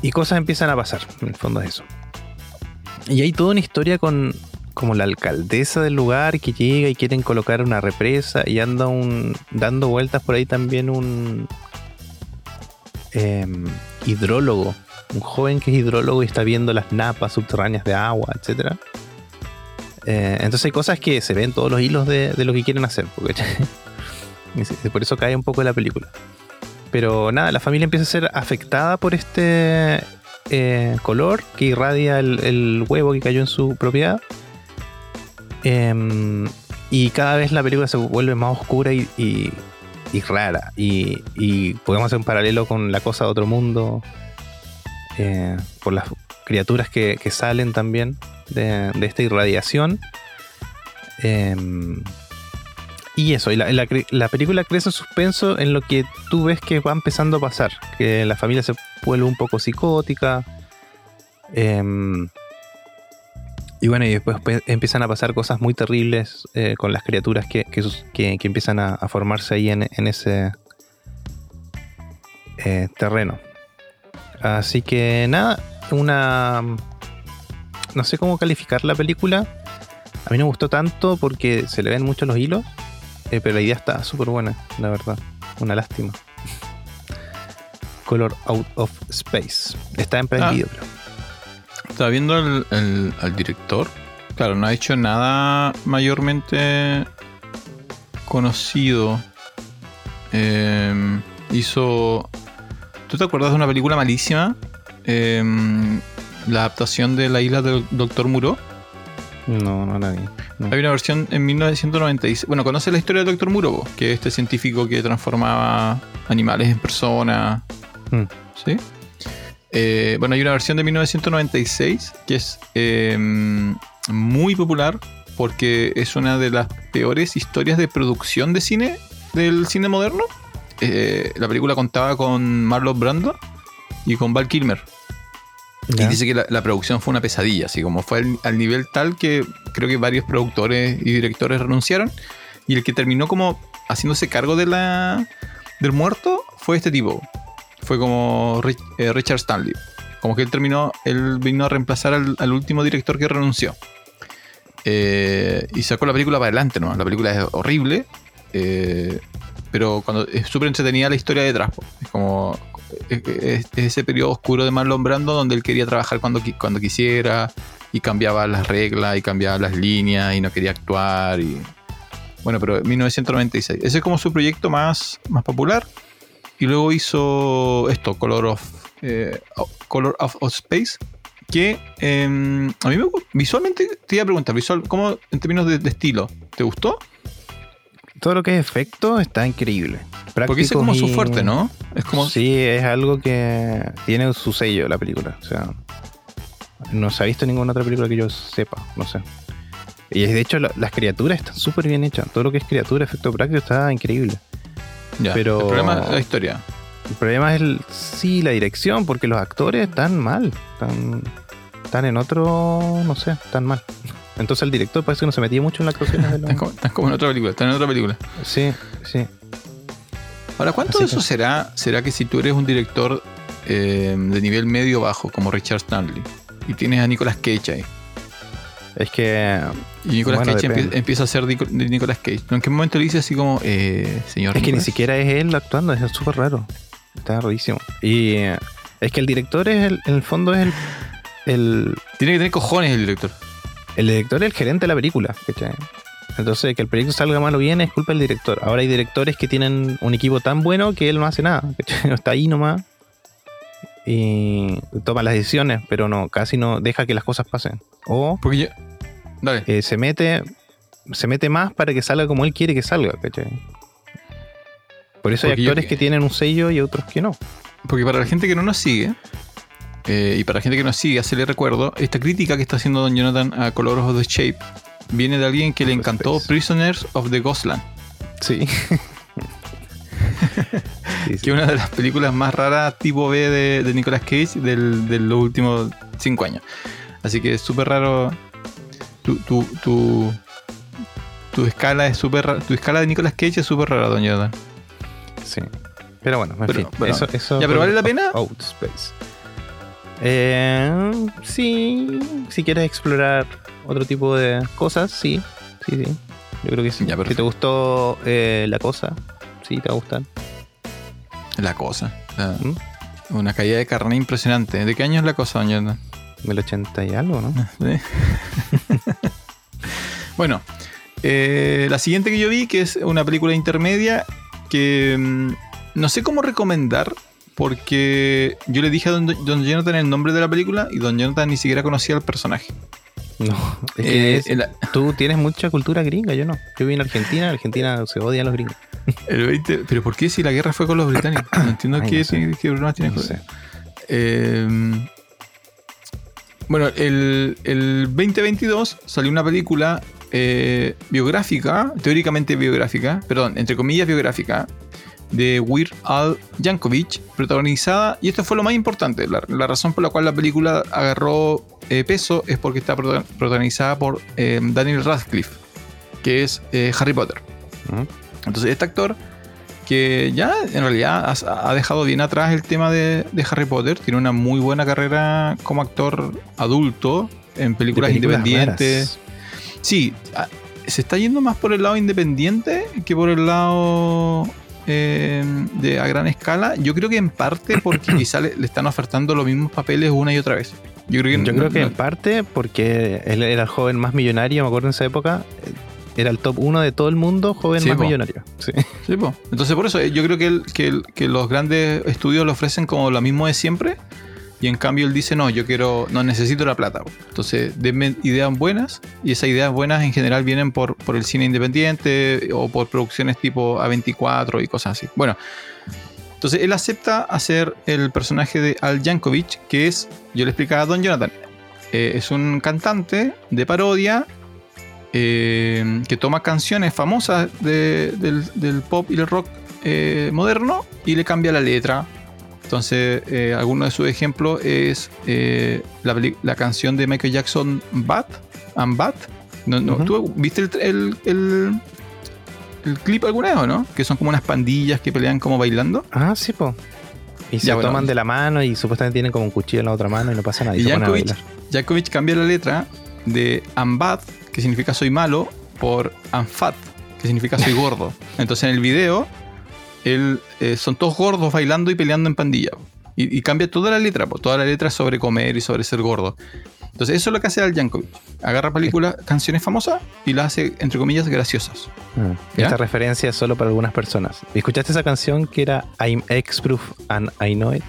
y cosas empiezan a pasar, en el fondo es eso. Y hay toda una historia con como la alcaldesa del lugar que llega y quieren colocar una represa y anda un, dando vueltas por ahí también un, em, hidrólogo un joven que es hidrólogo y está viendo las napas subterráneas de agua, etc. Eh, entonces hay cosas que se ven todos los hilos de, lo que quieren hacer. Por eso cae un poco la película. Pero nada, la familia empieza a ser afectada por este eh, color que irradia el, huevo que cayó en su propiedad. Em, y cada vez la película se vuelve más oscura y, rara. Y, podemos hacer un paralelo con la cosa de otro mundo. Eh, por las criaturas que salen también de, esta irradiación. Eh, y eso, y la, la, la, película crece en suspenso en lo que tú ves que va empezando a pasar. Que la familia se vuelve un poco psicótica. Eh, y bueno, y después empiezan a pasar cosas muy terribles eh, con las criaturas que, que, que, empiezan a, a, formarse ahí en, en ese eh, terreno. Así que nada, una... No sé cómo calificar la película. A mí no me gustó tanto porque se le ven mucho los hilos. Eh, pero la idea está súper buena, la verdad. Una lástima. Color Out of Space. Está en Prime Ah. Video. Estaba viendo el- el- al director. Claro, no ha hecho nada mayormente conocido. Eh, hizo. ¿Tú te acuerdas de una película malísima? Eh, la adaptación de La isla del Doctor Muro. No, no la vi. No. Hay una versión en 1996. Bueno, ¿conoces la historia del Doctor Muro? Que es este científico que transformaba animales en personas. Mm. ¿Sí? Eh, bueno, hay una versión de 1996 que es eh, muy popular porque es una de las peores historias de producción de cine del cine moderno. Eh, la película contaba con Marlon Brando y con Val Kilmer. Ya. Y dice que la, la producción fue una pesadilla, así como fue al, al nivel tal que creo que varios productores y directores renunciaron. Y el que terminó como haciéndose cargo de la, del muerto fue este tipo. Fue como Rich- eh, Richard Stanley. Como que él terminó, él vino a reemplazar al, al último director que renunció. Eh, y sacó la película para adelante, ¿no? La película es horrible. eh, pero cuando es súper entretenida la historia detrás. Es como ese periodo oscuro de Marlon Brando donde él quería trabajar cuando, cuando quisiera y cambiaba las reglas y cambiaba las líneas y no quería actuar y bueno pero en 1996 ese es como su proyecto más, más popular. Y luego hizo esto Color of eh, Color of, Space que eh, a mí me, visualmente te iba a preguntar visual cómo en términos de, de estilo te gustó Todo lo que es efecto está increíble. porque ese es Prácticos como su y- fuerte no es como Sí, es algo que tiene su sello la película. O sea, no se ha visto ninguna otra película que yo sepa, no sé. Y de hecho la- las criaturas están súper bien hechas. Todo lo que es criatura, efecto práctico está increíble. ya, pero- el problema es la historia El problema es el, sí la dirección, porque los actores están mal. Están, están en otro, no sé, están mal. Entonces el director parece que no se metía mucho en la actuación de los... Están como, están como en otra película, están en otra película. Sí, sí. Ahora, ¿cuánto Así de eso que- será? ¿Será que si tú eres un director eh, de nivel medio bajo, como Richard Stanley, y tienes a Nicolas Cage ahí, Es que y Nicolas Bueno, Cage empieza a ser de Nicolas Cage, ¿en qué momento le dice así como, eh, señor? Es que ni siquiera es él actuando, es súper raro. Está rarísimo. Y eh, es que el director es el, en el fondo es el, el, Tiene que tener cojones el director. El director es el gerente de la película. ¿cachai? Entonces, que el proyecto salga mal o bien es culpa del director. Ahora hay directores que tienen un equipo tan bueno que él no hace nada. ¿cachai? Está ahí nomás. Y toma las decisiones, pero no, casi no deja que las cosas pasen. O Porque yo. Dale. eh, se mete se mete más para que salga como él quiere que salga, ¿cachai? Por eso hay yo- actores que tienen un sello y otros que no. Porque para la gente que no nos sigue, eh, y para la gente que nos sigue, hacerle recuerdo, esta crítica que está haciendo Don Jonathan a Color of the Shape viene de alguien que le encantó Space. Prisoners of the Ghostland. Sí. Sí, sí. que es una de las películas más raras tipo B de, de Nicolas Cage del- de los últimos cinco años. Así que es súper raro. Tu, tu, tu, tu escala es súper Tu escala de Nicolas Cage es súper rara, doña Jonathan. Sí. Pero bueno, en Pero, fin. bueno. eso, eso Ya, pero ¿vale la pena? Outspace. Eh, sí. Si quieres explorar otro tipo de cosas, sí. Sí, sí. Yo creo que sí. Ya, si te gustó eh, la cosa, sí, te va a gustar. La cosa. La, ¿Mm? Una caída de carne impresionante. ¿De qué año es la cosa, doña? Del 80 y algo, ¿no? Sí. bueno, eh, la siguiente que yo vi, que es una película intermedia, que mm, no sé cómo recomendar, porque yo le dije a don, don Jonathan el nombre de la película y don Jonathan ni siquiera conocía al personaje. No, es que Eh, es- el- tú tienes mucha cultura gringa, yo no. Yo viví en Argentina, en Argentina se odian los gringos. el 20 pero ¿por qué si la guerra fue con los británicos? No entiendo Ay, qué, no sé. qué problemas tiene No. Eh, bueno, el, el 2022 salió una película eh, biográfica, teóricamente biográfica, perdón, entre comillas biográfica, de Weird Al Yankovic, protagonizada, y esto fue lo más importante, la, la razón por la cual la película agarró eh, peso es porque está prota- protagonizada por eh, Daniel Radcliffe, que es eh, Harry Potter. Entonces, este actor que ya en realidad ha, ha dejado bien atrás el tema de, de Harry Potter, tiene una muy buena carrera como actor adulto en películas, De películas independientes. Sí, se está yendo más por el lado independiente que por el lado eh, de a gran escala. Yo creo que en parte porque quizá le, le están ofertando los mismos papeles una y otra vez. Yo creo que, Yo no- creo que no- en parte porque él era el joven más millonario, me acuerdo en esa época. eh, Era el top uno de todo el mundo, joven Sí, más po. millonario. Sí. Sí, po. Entonces por eso eh, yo creo que, el- que, el- que los grandes estudios le ofrecen como lo mismo de siempre y en cambio él dice no, yo quiero, no necesito la plata. Entonces denme ideas buenas y esas ideas buenas en general vienen por, por el cine independiente o por producciones tipo A24 y cosas así. Bueno, entonces él acepta hacer el personaje de Al Yankovic que es, yo le explicaba a Don Jonathan, eh, es un cantante de parodia eh, que toma canciones famosas de- del, del pop y el rock eh, moderno y le cambia la letra. Entonces, eh, alguno de sus ejemplos es eh, la, la canción de Michael Jackson, Bad, and Bad. No, no, Ujú. ¿Tú viste el, el- el- el clip alguna vez o no? Que son como unas pandillas que pelean como bailando. Ah, sí, po. Y se Ya, bueno. toman de la mano y supuestamente tienen como un cuchillo en la otra mano y no pasa nada. Y, Y cambia la letra de I'm bad, que significa soy malo, por I'm fat, que significa soy gordo. Entonces en el video, él, eh, son todos gordos bailando y peleando en pandilla. Y, y cambia toda la letra, toda la letra sobre comer y sobre ser gordo. Entonces eso es lo que hace Al Yankovic. Agarra películas, canciones famosas y las hace, entre comillas, graciosas. ¿Ya? Esta referencia es solo para algunas personas. ¿Escuchaste esa canción que era I'm X-Proof and I Know It?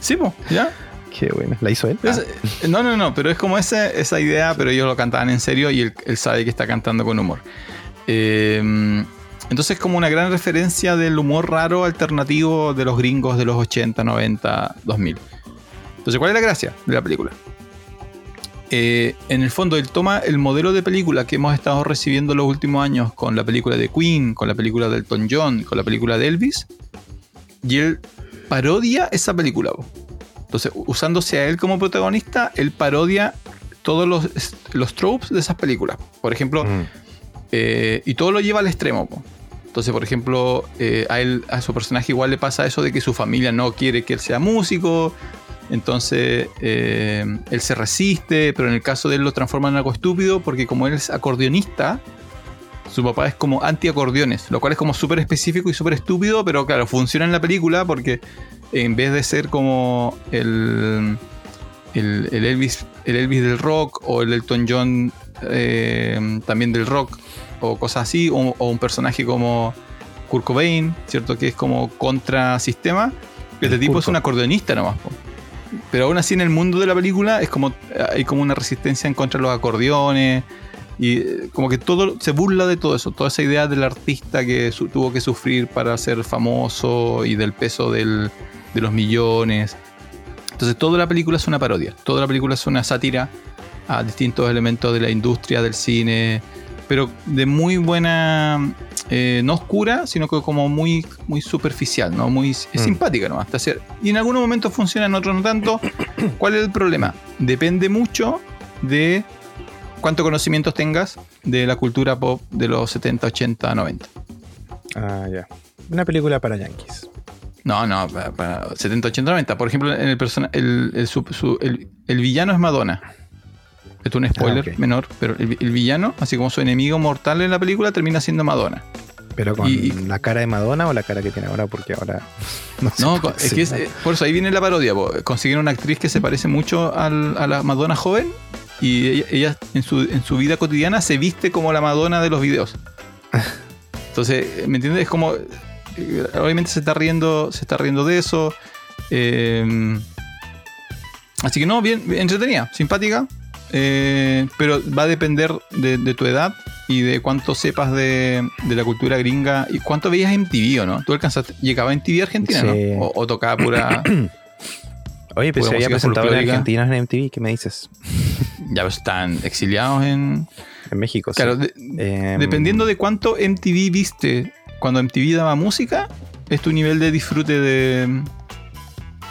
Sí, po, ¿ya? Qué bueno. ¿La hizo él? Es- Ah, eh, no, no, no, pero es como esa, esa idea, pero ellos lo cantaban en serio y él, él sabe que está cantando con humor. Eh, entonces es como una gran referencia del humor raro alternativo de los gringos de los 80, 90, 2000. Entonces, ¿cuál es la gracia de la película? Eh, en el fondo, él toma el modelo de película que hemos estado recibiendo los últimos años con la película de Queen, con la película de Elton John, con la película de Elvis, y él parodia esa película. Entonces, usándose a él como protagonista, él parodia todos los, los tropes de esas películas. Por ejemplo, mm. eh, y todo lo lleva al extremo. Entonces, por ejemplo, eh, a, él, a su personaje igual le pasa eso de que su familia no quiere que él sea músico. Entonces, eh, él se resiste, pero en el caso de él lo transforma en algo estúpido porque como él es acordeonista, su papá es como anti-acordeones, lo cual es como súper específico y súper estúpido, pero claro, funciona en la película porque en vez de ser como el, el, el Elvis, el Elvis del rock o el Elton John eh, también del rock o cosas así, o, o un personaje como Kurt Cobain, ¿cierto? Que es como contrasistema. Este El tipo Kurt es un acordeonista nomás. po. Pero aún así en el mundo de la película es como hay como una resistencia en contra de los acordeones y eh, como que todo se burla de todo eso, toda esa idea del artista que su- tuvo que sufrir para ser famoso y del peso del- de los millones. Entonces toda la película es una parodia, toda la película es una sátira a distintos elementos de la industria del cine, pero de muy buena, eh, no oscura, sino que como muy, muy superficial, ¿no? Muy es Mm. simpática nomás. te hace- Y en algunos momentos funciona, en otros no tanto. ¿Cuál es el problema? Depende mucho de cuánto conocimientos tengas de la cultura pop de los 70, 80, 90. Ah, ya. Una película para yankees. No, no, para, para 70, 80, 90. Por ejemplo, en el, persona, el, el, su- su- el- el villano es Madonna. Esto es un spoiler Ah, menor, pero el, el villano, así como su enemigo mortal en la película, termina siendo Madonna. ¿Pero con Y- la cara de Madonna o la cara que tiene ahora? Porque ahora no es que es- eh, por eso ahí viene la parodia. Consiguieron una actriz que se parece mucho al- a la Madonna joven y ella, ella en, su, en su vida cotidiana se viste como la Madonna de los videos. Entonces, eh, ¿me entiendes? Es como. eh, Obviamente se está riendo, se está riendo de eso. eh, así que no, bien entretenida, simpática. Eh, pero va a depender de, de tu edad y de cuánto sepas de, de la cultura gringa y cuánto veías MTV o no. ¿Tú alcanzaste? ¿Llegaba MTV Argentina Sí. no? O, o tocaba pura. Oye, pero Pura se había presentado en. Argentina en MTV, ¿qué me dices? ya pues, están exiliados en. En México, sí. Claro, de- Em, dependiendo de cuánto MTV viste cuando MTV daba música, es tu nivel de disfrute de mm,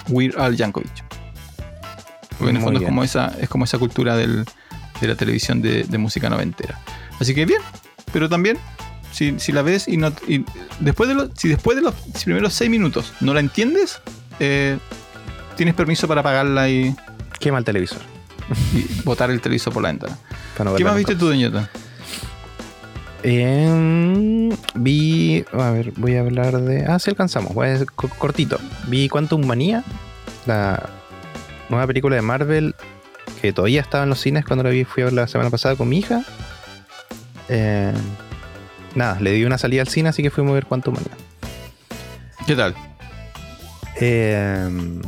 Weird Al Yankovic. Porque en el fondo es como, esa, es como esa cultura del- de la televisión de, de música noventera. Así que bien, pero también, si, si la ves y no. y después de si después de los si primeros seis minutos no la entiendes, eh, tienes permiso para apagarla y, Quema el televisor. y botar el televisor por la ventana. no ¿Qué más viste tú, Doñota? Em, vi. A ver, voy a hablar de. Ah, sí, alcanzamos. Voy a cortito. Vi Quantum Manía, la nueva película de Marvel que todavía estaba en los cines cuando la vi. Fui a ver la semana pasada con mi hija. Em, nada, le di una salida al cine, así que fuimos a ver Quantum Manía. ¿Qué tal? Em,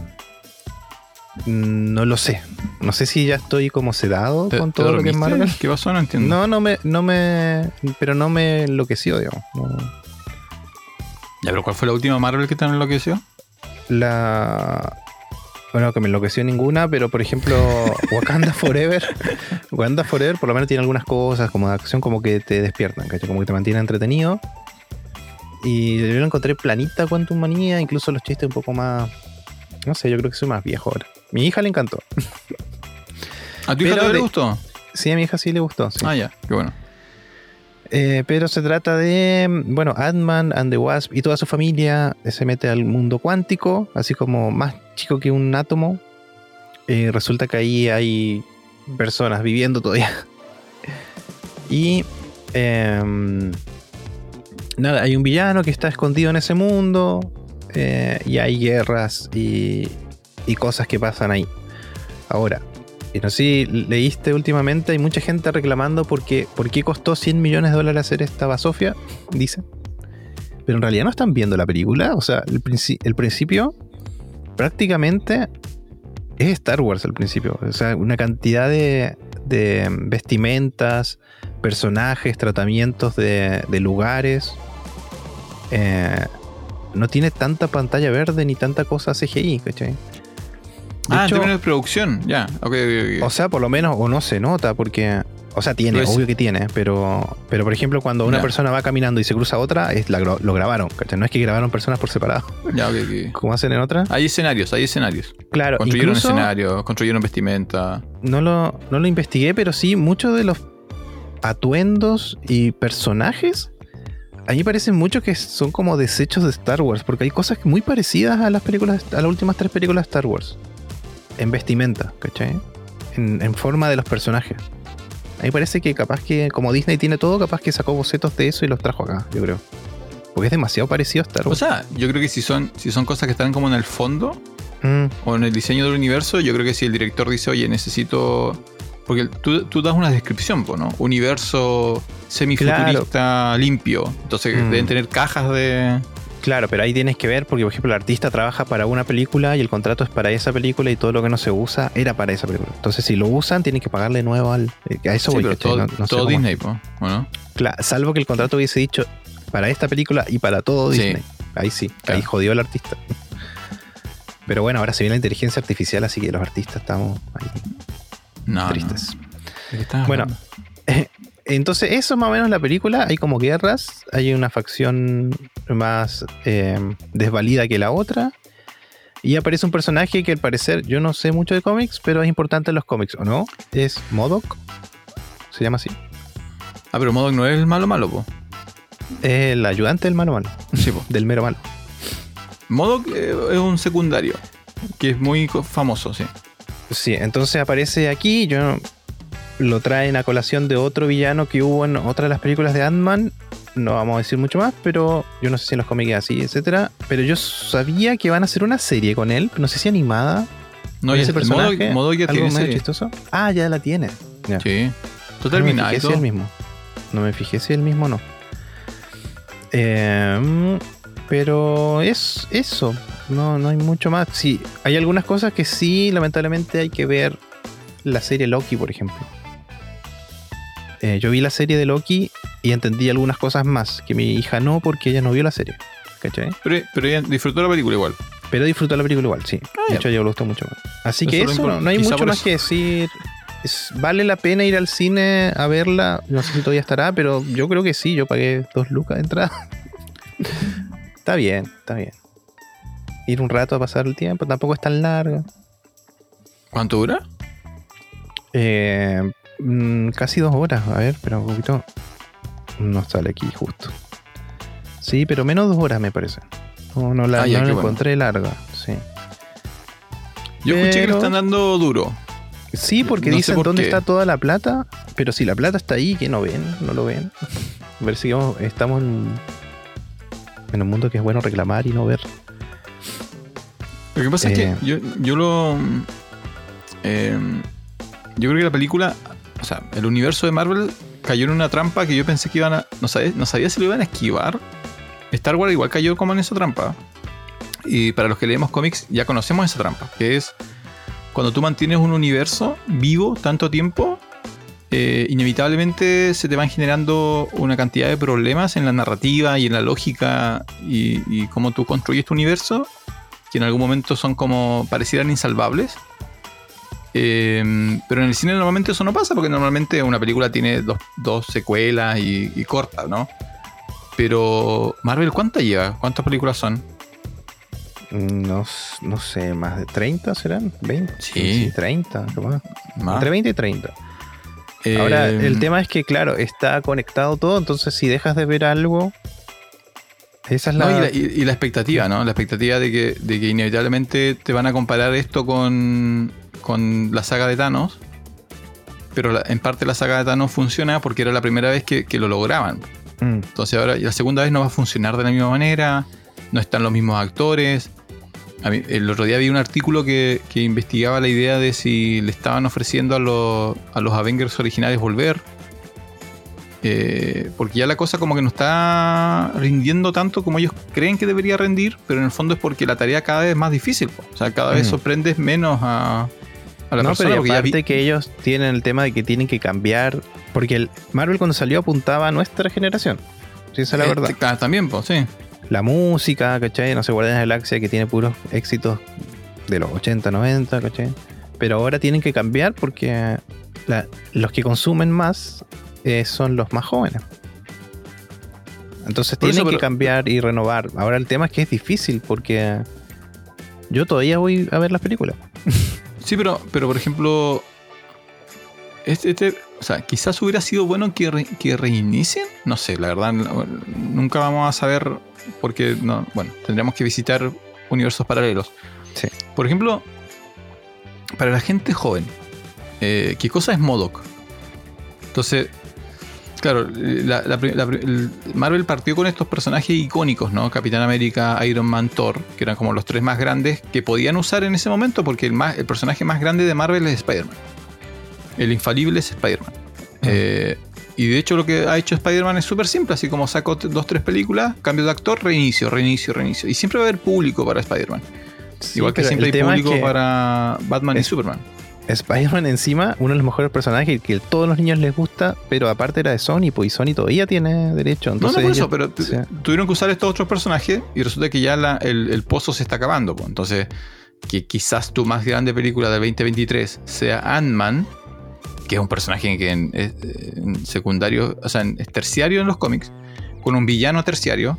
no lo sé. No sé si ya estoy como sedado ¿Te- con todo lo que es? Marvel. ¿Qué pasó? No entiendo. No, no me, no me, pero no me enloqueció, digamos. No. Ya, pero ¿cuál fue la última Marvel que te enloqueció? La, bueno, que me enloqueció ninguna, pero por ejemplo, Wakanda Forever, Wakanda Forever por lo menos tiene algunas cosas como de acción como que te despiertan, ¿cachai? Como que te mantienen entretenido. Y yo lo encontré planita Quantum Manía, incluso los chistes un poco más, no sé, yo creo que soy más viejo ahora. Mi hija le encantó. ¿A tu hija le de- gustó? Sí, a mi hija sí le gustó. sí. Ah, ya, qué bueno. Eh, pero se trata de, bueno, Ant-Man and the Wasp y toda su familia se mete al mundo cuántico, así como más chico que un átomo. Eh, resulta que ahí hay personas viviendo todavía. Y em, nada, hay un villano que está escondido en ese mundo eh, y hay guerras y, cosas que pasan ahí. Ahora, no sé si leíste últimamente, hay mucha gente reclamando porque, por qué costó 100 millones de dólares hacer esta basofia, dicen. Pero en realidad no están viendo la película. O sea, el principio prácticamente es Star Wars al principio. O sea, una cantidad de, de vestimentas, personajes, tratamientos de, de lugares. Eh, no tiene tanta pantalla verde ni tanta cosa CGI, ¿cachai? De ah, en hecho- términos de producción, ya. O sea, por lo menos, o no se nota, porque. O sea, tiene, Pues- obvio que tiene, pero, pero por ejemplo, cuando una persona va caminando y se cruza otra, es la, lo grabaron, ¿cachai? No es que grabaron personas por separado, ya, ok, ok. como hacen en otra. Hay escenarios, hay escenarios. Claro, Construyeron incluso escenarios, construyeron vestimenta. no lo, no lo investigué, pero sí, muchos de los atuendos y personajes, a mí parecen mucho que son como desechos de Star Wars, porque hay cosas muy parecidas a las películas, a las últimas tres películas de Star Wars. En vestimenta, ¿cachai? En, en forma de los personajes. A mí parece que capaz que, como Disney tiene todo, capaz que sacó bocetos de eso y los trajo acá, yo creo. Porque es demasiado parecido a Star O Wars. sea, yo creo que si son, si son cosas que están como en el fondo Mm, o en el diseño del universo, yo creo que si el director dice, oye, necesito. Porque tú, tú das una descripción, ¿no? Universo semifuturista limpio. Entonces Mm. deben tener cajas de. Claro, pero ahí tienes que ver porque, por ejemplo, el artista trabaja para una película y el contrato es para esa película y todo lo que no se usa era para esa película. Entonces, si lo usan, tienen que pagarle nuevo al. eh, A eso Sí, voy, pero todo, No- no sé todo Disney, po, ¿o no? Cla- salvo que el contrato hubiese dicho para esta película y para todo Sí. Disney. Ahí sí, Claro. ahí jodió el artista. Pero bueno, ahora se viene la inteligencia artificial, así que los artistas estamos ahí No. tristes. no. ¿De qué estás Bueno? Entonces, eso es más o menos la película. Hay como guerras, hay una facción más eh, desvalida que la otra. Y aparece un personaje que al parecer yo no sé mucho de cómics, pero es importante en los cómics, ¿o no? Es Modoc. Se llama así. Ah, pero Modoc no es el malo malo, po. Es el ayudante del malo malo. Sí, po. Del mero malo. Modoc eh, es un secundario. Que es muy famoso, sí. Sí, entonces aparece aquí. Yo lo traen a colación de otro villano que hubo en otra de las películas de Ant-Man. No vamos a decir mucho más, pero yo no sé si en los cómics es así, etcétera. Pero yo sabía que van a hacer una serie con él, no sé si animada. No, ya ese el modo, personaje, modo ya algo tiene chistoso. Ah, ya la tiene. Ya. Sí. Tú No me fijé si es el mismo. No me fijé si es el mismo o no. Eh, pero es eso. No, no hay mucho más. Sí, hay algunas cosas que sí, lamentablemente, hay que ver. La serie Loki, por ejemplo. Eh, yo vi la serie de Loki y entendí algunas cosas más que mi hija no, porque ella no vio la serie. ¿Cachai? Pero, pero ella disfrutó la película igual. Pero disfrutó la película igual, sí. Ah, de hecho, ella le gustó mucho más. Así que eso, no, no hay mucho más eso. que decir. Es- vale la pena ir al cine a verla. No sé si todavía estará, pero yo creo que sí. Yo pagué dos lucas de entrada. está bien, está bien. Ir un rato a pasar el tiempo, tampoco es tan larga. ¿Cuánto dura? Eh, mm, casi dos horas, a ver, pero un poquito. No sale aquí justo. Sí, pero menos dos horas me parece. No, no la, Ah, ya, no qué la bueno. encontré larga, sí. Yo escuché que Pero- están dando duro. Sí, porque No dicen por dónde qué. está toda la plata, pero si la plata está ahí, que no ven, no lo ven. A ver si vamos- estamos en, en un mundo que es bueno reclamar y no ver. Lo que pasa es Eh. que yo, yo lo. eh, yo creo que la película. O sea, el universo de Marvel cayó en una trampa que yo pensé que iban a. No sabía, no sabía si lo iban a esquivar. Star Wars igual cayó como en esa trampa. Y para los que leemos cómics, ya conocemos esa trampa. Que es cuando tú mantienes un universo vivo tanto tiempo. eh, inevitablemente se te van generando una cantidad de problemas en la narrativa y en la lógica y, y cómo tú construyes tu universo que en algún momento son como parecieran insalvables. Eh, pero en el cine normalmente eso no pasa porque normalmente una película tiene dos, dos secuelas y, y corta, ¿no? Pero Marvel, ¿cuántas lleva? ¿Cuántas películas son? No, no sé, más de 30 serán, 20. Sí. 30, capaz. Más. Entre 20 y 30. Eh, Ahora, el tema es que, claro, está conectado todo, entonces si dejas de ver algo, esa es la... no, y, la, y- y la expectativa, ¿no? La expectativa de que, de que inevitablemente te van a comparar esto con, con la saga de Thanos. Pero la- en parte la saga de Thanos funciona porque era la primera vez que, que lo lograban. Mm, Entonces ahora la segunda vez no va a funcionar de la misma manera, no están los mismos actores. A mí- el otro día vi un artículo que, que investigaba la idea de si le estaban ofreciendo a los, a los Avengers originales volver. Eh, porque ya la cosa como que no está rindiendo tanto como ellos creen que debería rendir, pero en el fondo es porque la tarea cada vez es más difícil. po. O sea, cada vez Mm. sorprendes menos a, a la no, persona. pero aparte vi- que ellos tienen el tema de que tienen que cambiar, porque el Marvel cuando salió apuntaba a nuestra generación. Sí, esa es la verdad. ta- también, pues, sí. La música, ¿cachai? No sé, Guardianes de la Galaxia que tiene puros éxitos de los 80, 90, ¿cachai? Pero ahora tienen que cambiar porque la- los que consumen más eh, son los más jóvenes. Entonces Por eso, tienen que cambiar y renovar. Ahora el tema es que es difícil porque yo todavía voy a ver las películas. Sí, pero, pero por ejemplo, este, este- o sea, quizás hubiera sido bueno que, re- que reinicien. No sé, la verdad, nunca vamos a saber porque, no, bueno, tendríamos que visitar universos paralelos. Sí. Por ejemplo, para la gente joven, eh, ¿qué cosa es Modoc? Entonces, claro, la- la pri- la pri- el- Marvel partió con estos personajes icónicos, ¿no? Capitán América, Iron Man, Thor, que eran como los tres más grandes que podían usar en ese momento, porque el, más, el personaje más grande de Marvel es Spider-Man. El infalible es Spider-Man. Eh, y de hecho lo que ha hecho Spider-Man es súper simple, así como saco t- dos, tres películas, cambio de actor, reinicio, reinicio, reinicio. Y siempre va a haber público para Spider-Man. Sí, Igual que siempre hay es público que para Batman y Superman. Spider-Man encima, uno de los mejores personajes que todos los niños les gusta, pero aparte era de Sony, pues y Sony todavía tiene derecho. No, Entonces no por eso, pero sí. tuvieron que usar estos otros personajes y resulta que ya la- el, el pozo se está acabando. po. Entonces, que quizás tu más grande película del 2023 sea Ant-Man, que es un personaje que en, es- en secundario, o sea, en- es terciario en los cómics, con un villano terciario,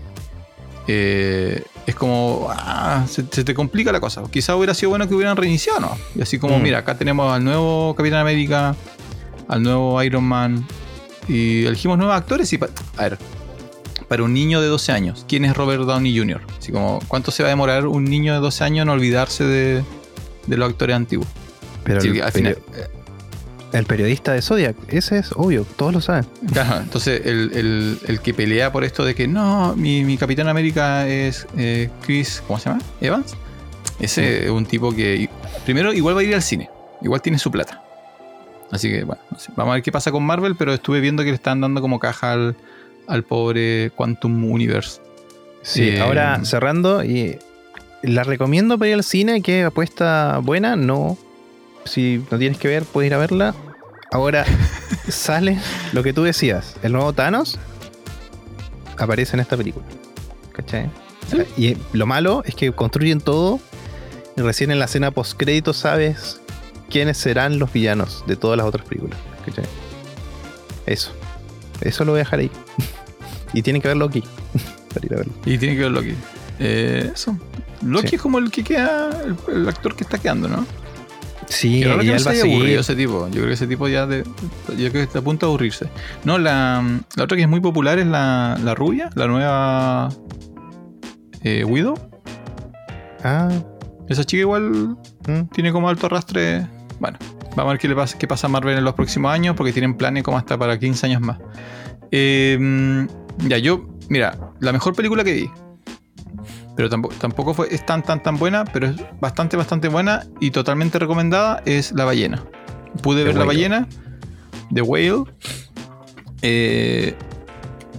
eh, es como, ah, se, se te complica la cosa. Quizás hubiera sido bueno que hubieran reiniciado, ¿no? Y así como, Mm. mira, acá tenemos al nuevo Capitán América, al nuevo Iron Man, y elegimos nuevos actores y, a ver, para un niño de 12 años, ¿quién es Robert Downey Jr.? Así como, ¿cuánto se va a demorar un niño de 12 años en olvidarse de, de los actores antiguos? pero Sí, al final- eh, El periodista de Zodiac, ese es obvio, todos lo saben. Entonces el, el- el que pelea por esto de que no, mi, mi Capitán América es eh, Chris, ¿cómo se llama? Evans. Ese es un tipo que primero igual va a ir al cine, igual tiene su plata. Así que bueno, vamos a ver qué pasa con Marvel, pero estuve viendo que le están dando como caja al, al pobre Quantum Universe. Sí, Eh, ahora cerrando, y la recomiendo para ir al cine, que apuesta buena, no. Si no tienes que ver, puedes ir a verla. Ahora sale lo que tú decías, el nuevo Thanos aparece en esta película. ¿Cachai? Sí. Y lo malo es que construyen todo y recién en la escena post crédito sabes quiénes serán los villanos de todas las otras películas. ¿Cachai? Eso. Eso lo voy a dejar ahí. y tienen que verlo aquí. para ir a verlo. Y tiene que ver Loki. Eh, eso. Loki Sí. es como el que queda, el, el actor que está quedando, ¿no? Sí, Qué raro que no se haya aburrido ese tipo. Yo creo que ese tipo ya de, yo creo que está a punto de aburrirse. No, la, la otra que es muy popular es la, la rubia, la nueva eh, Widow. Ah, Esa chica igual mm. tiene como alto arrastre. Bueno, vamos a ver qué, le pasa, qué pasa a Marvel en los próximos años, porque tienen planes como hasta para 15 años más. Eh, ya, yo, mira, la mejor película que vi. Pero tampoco, tampoco fue, es tan, tan, tan buena, pero es bastante, bastante buena y totalmente recomendada. Es La Ballena. Pude The ver La. Ballena, The Whale, eh,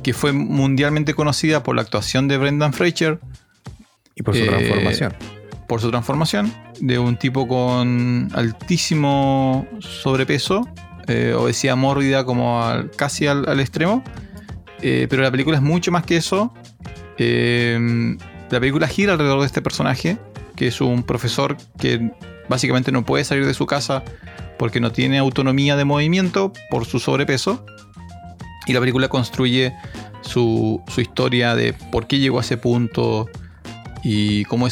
que fue mundialmente conocida por la actuación de Brendan Fraser, y por su Eh, transformación. por su transformación de un tipo con altísimo sobrepeso, eh, obesidad mórbida como al- casi al, al extremo. Pero la película es mucho más que eso. Eh, la película gira alrededor de este personaje, que es un profesor que básicamente no puede salir de su casa porque no tiene autonomía de movimiento por su sobrepeso. Y la película construye su, historia de por qué llegó a ese punto, y cómo,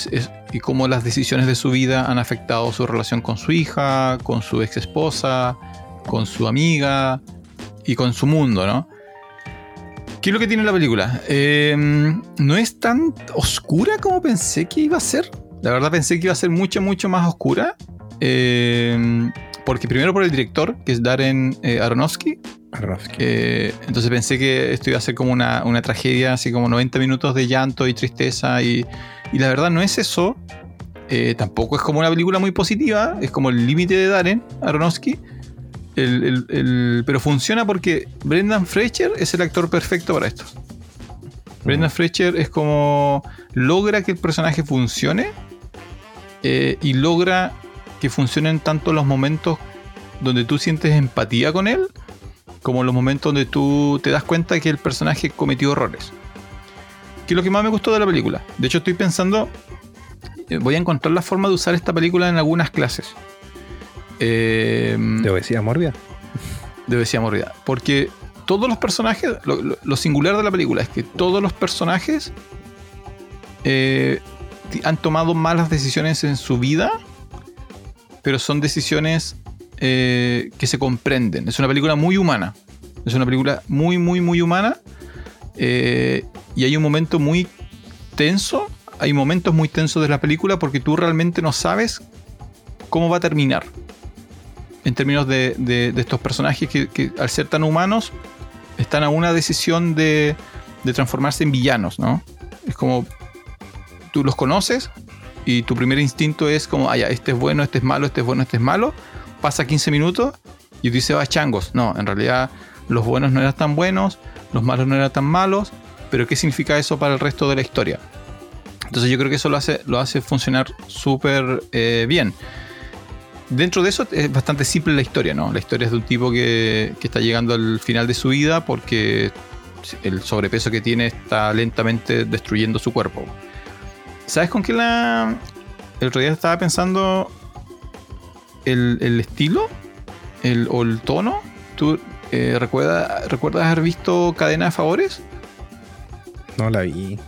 y cómo las decisiones de su vida han afectado su relación con su hija, con su ex esposa, con su amiga y con su mundo, ¿no? ¿Qué es lo que tiene la película? Eh, no es tan oscura como pensé que iba a ser. La verdad pensé que iba a ser mucho, mucho más oscura. Eh, porque primero por el director, que es Darren eh, Aronofsky, eh, entonces pensé que esto iba a ser como una, una tragedia, así como 90 minutos de llanto y tristeza. Y, y la verdad no es eso. Eh, tampoco es como una película muy positiva. Es como el límite de Darren Aronofsky. El- el- el- pero funciona porque Brendan Fraser es el actor perfecto para esto. Brendan Fraser es como logra que el personaje funcione eh, y logra que funcionen tanto los momentos donde tú sientes empatía con él como los momentos donde tú te das cuenta que el personaje cometió errores. Que es lo que más me gustó de la película. De hecho, estoy pensando, eh, voy a encontrar la forma de usar esta película en algunas clases. Eh, De obesidad mórbida. de obesidad mórbida. Porque todos los personajes, lo, lo- lo singular de la película es que todos los personajes eh, han tomado malas decisiones en su vida, pero son decisiones eh, que se comprenden. Es una película muy humana. Es una película muy, muy, muy humana. eh, y hay un momento muy tenso. Hay momentos muy tensos de la película porque tú realmente no sabes cómo va a terminar en términos de, estos personajes que, al ser tan humanos están a una decisión de, transformarse en villanos, ¿no? Es como tú los conoces y tu primer instinto es como, ah, este es bueno, este es malo, este es bueno, este es malo. Pasa 15 minutos y tú dices, va, changos. No, en realidad los buenos no eran tan buenos, los malos no eran tan malos, pero ¿qué significa eso para el resto de la historia? Entonces yo creo que eso lo hace, lo hace funcionar súper eh, bien dentro de eso es bastante simple la historia, ¿no? La historia es de un tipo que, que está llegando al final de su vida porque el sobrepeso que tiene está lentamente destruyendo su cuerpo. ¿Sabes con qué la. El otro día estaba pensando el, el estilo el, o el tono. ¿Tú eh, recuerda- recuerdas haber visto Cadena de Favores? No la vi.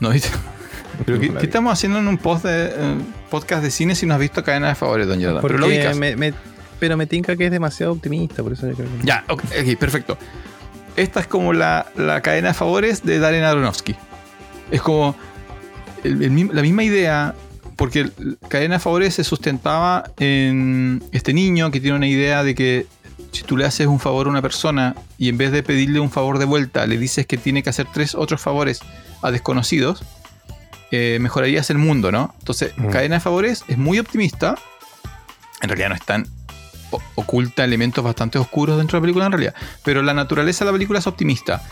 ¿No viste? ¿Pero qué, estamos haciendo en un post de, eh, podcast de cine si no has visto Cadena de Favores, don Jonathan? Pero lo Porque ubicas. me, me- pero me tinca que es demasiado optimista, por eso yo creo que. Ya, ok, ok, perfecto. Esta es como la, la cadena de favores de Darren Aronofsky. Es como el- el mi- la misma idea, porque cadena de favores se sustentaba en este niño que tiene una idea de que si tú le haces un favor a una persona y en vez de pedirle un favor de vuelta, le dices que tiene que hacer tres otros favores a desconocidos, eh, mejorarías el mundo, ¿no? Entonces, Mm. Cadena de Favores es muy optimista. En realidad no es tan o- oculta elementos bastante oscuros dentro de la película en realidad. Pero la naturaleza de la película es optimista.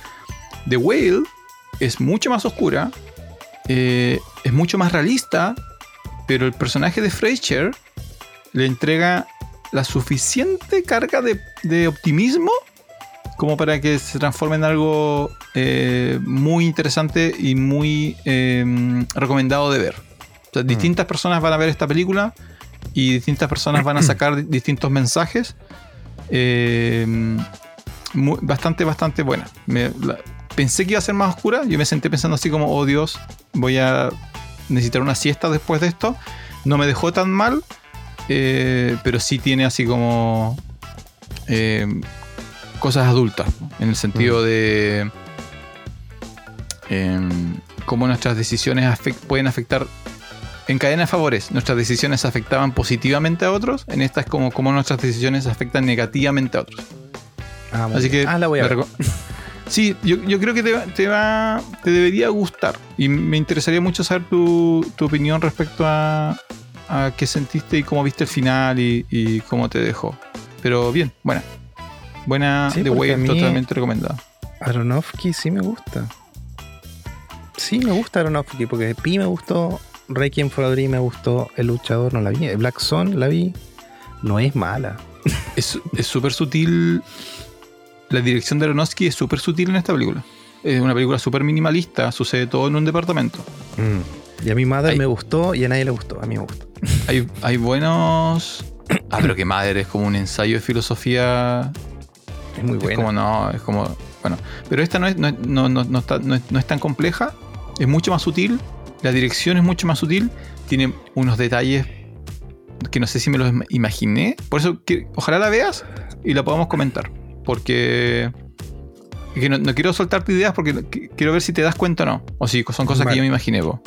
The Whale es mucho más oscura, eh, es mucho más realista, pero el personaje de Frasier le entrega la suficiente carga de, de optimismo como para que se transforme en algo eh, muy interesante y muy eh, recomendado de ver. O sea, distintas personas van a ver esta película y distintas personas van a sacar di- distintos mensajes. Eh, mu- bastante, bastante buena. Me- la- pensé que iba a ser más oscura. Yo me senté pensando así como, oh Dios, voy a necesitar una siesta después de esto. No me dejó tan mal, eh, pero sí tiene así como eh, cosas adultas, ¿no? en el sentido de em, cómo nuestras decisiones pueden afectar en cadena de favores. Nuestras decisiones afectaban positivamente a otros, en esta es como cómo nuestras decisiones afectan negativamente a otros. Ah, Así que Ah, la voy a la ver. reco- Sí, yo, yo creo que te, va- te va, te debería gustar. Y me interesaría mucho saber tu, tu opinión respecto a, a qué sentiste y cómo viste el final y, y cómo te dejó. Pero bien, buena. Buena Sí, de a mí- totalmente recomendada. Aronofsky sí me gusta. Sí, me gusta Aronofsky porque Pi me gustó, Requiem for a Dream me gustó, El Luchador no la vi, Black Sun la vi. No es mala. Es es súper sutil. La dirección de Aronofsky es súper sutil en esta película. Es una película súper minimalista, sucede todo en un departamento. Y a mi madre me gustó y a nadie le gustó. A mí me gustó. Hay, hay buenos. Ah, pero que madre, es como un ensayo de filosofía Es muy Es buena. como no, es como. Bueno, pero esta no es, no, es- no, no- está- no es, no es tan compleja, es mucho más sutil, la dirección es mucho más sutil, tiene unos detalles que no sé si me los im- imaginé. Por eso, que, ojalá la veas y la podamos comentar. Porque. es que no, no quiero soltarte ideas porque qu- quiero ver si te das cuenta o no. O si son cosas que yo me imaginé. po.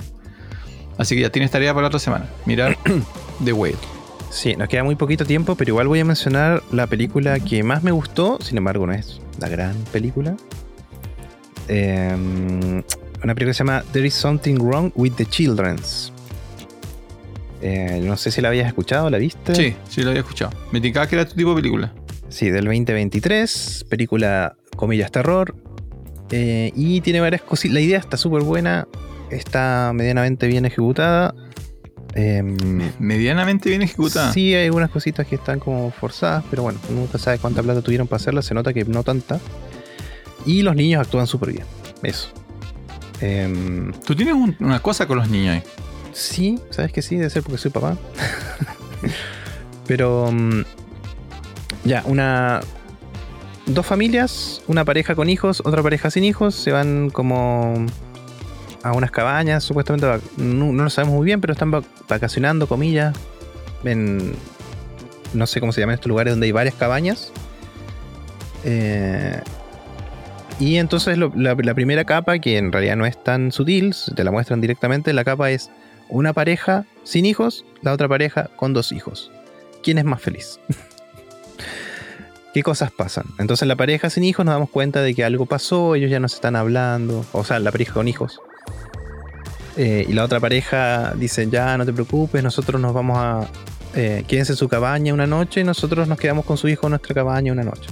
Así que ya tienes tarea para la otra semana. Mirar The Whale. Sí, nos queda muy poquito tiempo, pero igual voy a mencionar la película que más me gustó, sin embargo no es la gran película. Eh, una película que se llama There is Something Wrong with the Children's. Eh, no sé si la habías escuchado, ¿la viste? Sí, sí lo había escuchado. Me indicaba que era tu tipo de película. Sí, del 2023, película comillas terror. eh, y tiene varias cositas. La idea está súper buena, está medianamente bien ejecutada. Em, Medianamente bien ejecutada. Sí, hay algunas cositas que están como forzadas, pero bueno, nunca sabes cuánta plata tuvieron para hacerla, se nota que no tanta. Y los niños actúan súper bien, eso. Em, Tú tienes un- una cosa con los niños ahí. sí, sabes que sí, debe ser porque soy papá. pero mm, ya, una... Dos familias, una pareja con hijos, otra pareja sin hijos, se van como unas cabañas, supuestamente no, no lo sabemos muy bien, pero están vac- vacacionando, comillas, en no sé cómo se llaman estos lugares donde hay varias cabañas. Eh, y entonces la, la primera capa, que en realidad no es tan sutil, te la muestran directamente, la capa es una pareja sin hijos, la otra pareja con dos hijos. ¿Quién es más feliz? ¿Qué cosas pasan? Entonces la pareja sin hijos nos damos cuenta de que algo pasó, ellos ya no se están hablando, o sea, la pareja con hijos. Eh, y la otra pareja dice, ya no te preocupes, nosotros nos vamos a... Eh, quédense en su cabaña una noche y nosotros nos quedamos con su hijo en nuestra cabaña una noche.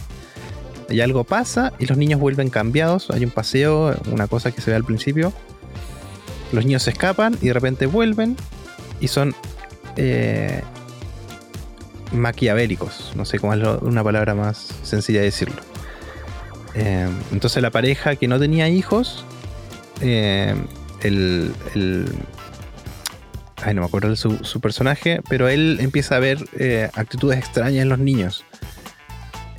Y algo pasa y los niños vuelven cambiados, hay un paseo, una cosa que se ve al principio. Los niños se escapan y de repente vuelven y son eh, maquiavélicos. No sé cómo es una palabra más sencilla de decirlo. Eh, entonces la pareja que no tenía hijos, el, el- Ay, no me acuerdo de su, su personaje, pero él empieza a ver eh, actitudes extrañas en los niños.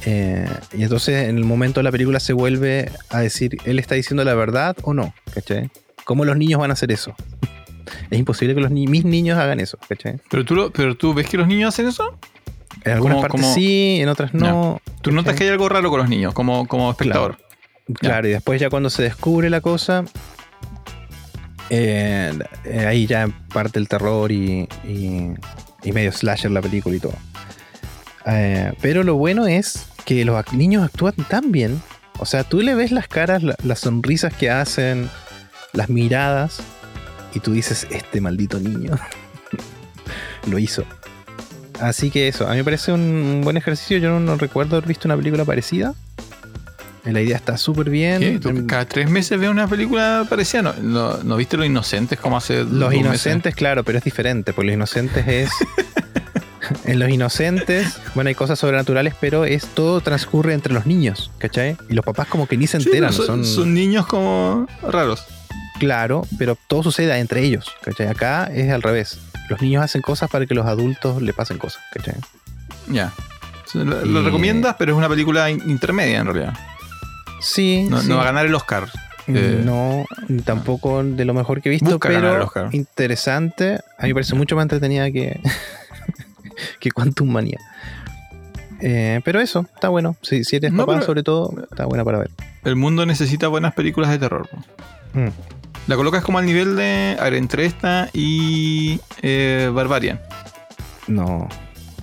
Eh, y entonces en el momento de la película se vuelve a decir, ¿él está diciendo la verdad o no? ¿Cachai? ¿Cómo los niños van a hacer eso? es imposible que los ni- mis niños hagan eso, ¿cachai? Pero tú, lo- pero tú ves que los niños hacen eso. En algunas ¿Cómo- partes sí, en otras no. Tú notas que hay algo raro con los niños, como, como espectador. Claro, y después ya cuando se descubre la cosa, eh, eh, ahí ya parte el terror y, y- medio slasher la película y todo. Eh, pero lo bueno es que los niños actúan tan bien. O sea, tú le ves las caras, la- las sonrisas que hacen, las miradas, y tú dices, este maldito niño lo hizo. Así que eso, a mí me parece un buen ejercicio. Yo no recuerdo haber visto una película parecida. Eh, La idea está súper bien. ¿Tú cada tres meses ves una película parecida? ¿No, no, no viste Los Inocentes como hace Los meses? inocentes, claro, pero es diferente, porque los inocentes es. en los inocentes, bueno, hay cosas sobrenaturales, pero es todo transcurre entre los niños, ¿cachai? Y los papás como que ni se Sí, enteran, son, son, son niños como raros. claro, pero todo sucede entre ellos, ¿cachai? Acá es al revés. Los niños hacen cosas para que los adultos le pasen cosas, ¿cachai? Ya. Lo, lo Y- recomiendas, pero es una película in- intermedia en realidad. Sí, No, sí. no va a ganar el Oscar. Eh, No, tampoco de lo mejor que he visto, pero interesante. A mí me parece mucho más entretenida que, que Quantum Manía. Eh, pero eso, está bueno. Si, si eres No, papá, sobre todo, está buena para ver. El mundo necesita buenas películas de terror. Mm. La colocas como al nivel de. A ver, entre esta y. eh, Barbarian. No,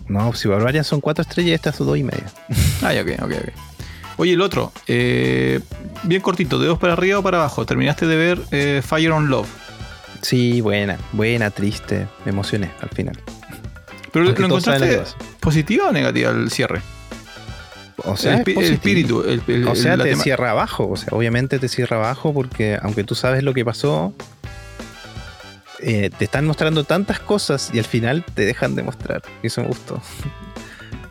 no, si Barbarian son cuatro estrellas, esta son dos y media. Ah, ok, ok, ok. Oye, el otro. eh, bien cortito, dedos para arriba o para abajo. Terminaste de ver eh, Fire on Love. Sí, buena, buena, triste. Me emocioné al final. Pero lo encontraste positiva o negativa el cierre. O sea, el, es el espíritu. el- el- O sea, la te tema- cierra abajo. O sea, obviamente te cierra abajo porque aunque tú sabes lo que pasó, eh, te están mostrando tantas cosas y al final te dejan de mostrar. Eso me gustó.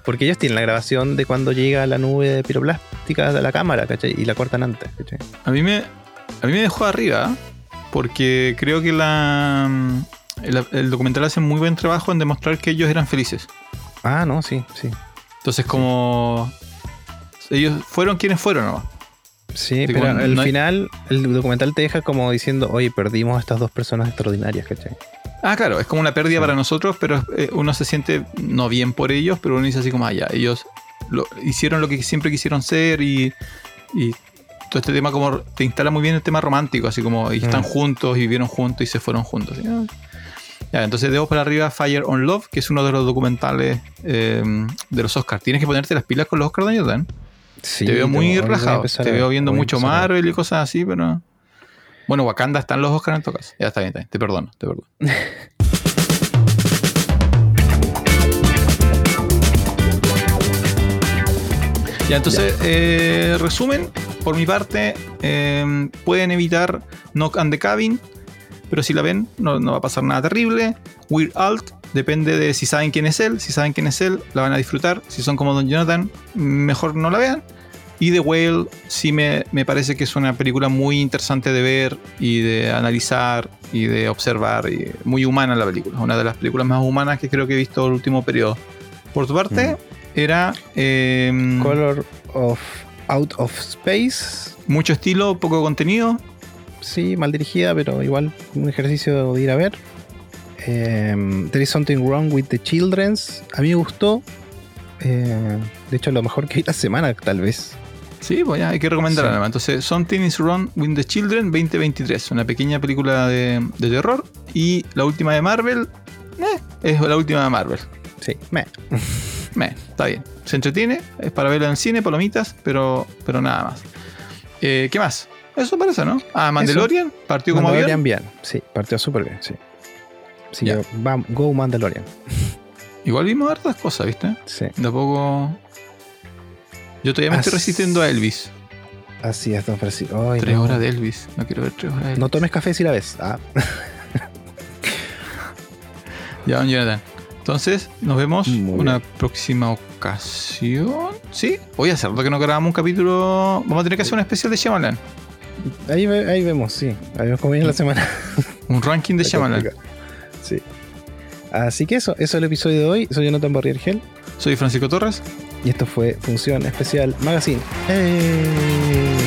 Porque ellos tienen la grabación de cuando llega la nube de piroplástica de la cámara, ¿cachai? Y la cortan antes, ¿cachai? A mí me, a mí me dejó arriba porque creo que la, el, el documental hace muy buen trabajo en demostrar que ellos eran felices. Ah, no, sí, sí. Entonces como ellos fueron quienes fueron nomás. Sí, Digo, pero al no hay- final el documental te deja como diciendo, oye, perdimos a estas dos personas extraordinarias, ¿cachai? Ah, claro, es como una pérdida Sí. para nosotros, pero eh, uno se siente no bien por ellos, pero uno dice así como, ah, ya, ellos lo, hicieron lo que siempre quisieron ser y, y todo este tema como te instala muy bien el tema romántico, así como y están Mm. juntos y vivieron juntos y se fueron juntos. ¿sí? Ah. Ya, entonces debo para arriba Fire on Love, que es uno de los documentales eh, de los Oscars. Tienes que ponerte las pilas con los Oscars Jordan. Sí, te veo muy empezar Te veo viendo mucho. Marvel y cosas así, pero. Bueno, Wakanda están los Oscars en todo caso. Ya está bien, está bien. Te perdono, te perdono. ya, entonces, eh, resumen, por mi parte, eh, pueden evitar Knock and the Cabin, pero si la ven, no, no va a pasar nada terrible. Weird Alt, depende de si saben quién es él. Si saben quién es él, la van a disfrutar. Si son como Don Jonathan, mejor no la vean. Y The Whale sí me, me parece que es una película muy interesante de ver y de analizar y de observar. Y muy humana la película. Una de las películas más humanas que creo que he visto el último periodo. Por tu parte, era eh, Color of Out of Space. mucho estilo, poco contenido. Sí, mal dirigida, pero igual un ejercicio de ir a ver. Em, There is something wrong with the children's. A mí me gustó. Eh, de hecho, lo mejor que vi la semana, tal vez. Sí, pues ya hay que recomendarla. Sí. Entonces, Something is Wrong with the Children 2023. Una pequeña película de, de terror. Y la última de Marvel. eh, es la última de Marvel. Sí, me. Meh, está bien. Se entretiene, es para verla en el cine, palomitas, pero, pero nada más. Eh, ¿Qué más? Eso parece, ¿no? Ah, Mandalorian, partió como Mandalorian avión. bien. Sí, partió súper bien, sí. Sí, Ya. yo- go Mandalorian. Igual vimos hartas cosas, ¿viste? Sí, De poco. Yo todavía me estoy resistiendo a Elvis. así es, don Francisco. Ay, Tres no. horas de Elvis. No quiero ver tres horas de Elvis. No tomes café si la ves. Ah, Ya, don Jonathan. Entonces, nos vemos Muy una próxima ocasión. ¿Sí? Voy a hacer que no grabamos un capítulo. Vamos a tener que hacer un especial de Shyamalan. ahí, ve- ahí vemos, sí. Ahí vemos cómo viene la semana. Un ranking de Shyamalan. Sí. Así que eso, eso es el episodio de hoy. Soy Jonathan Barriergel Soy Francisco Torres. Y esto fue Función Especial Magazine. ¡Hey!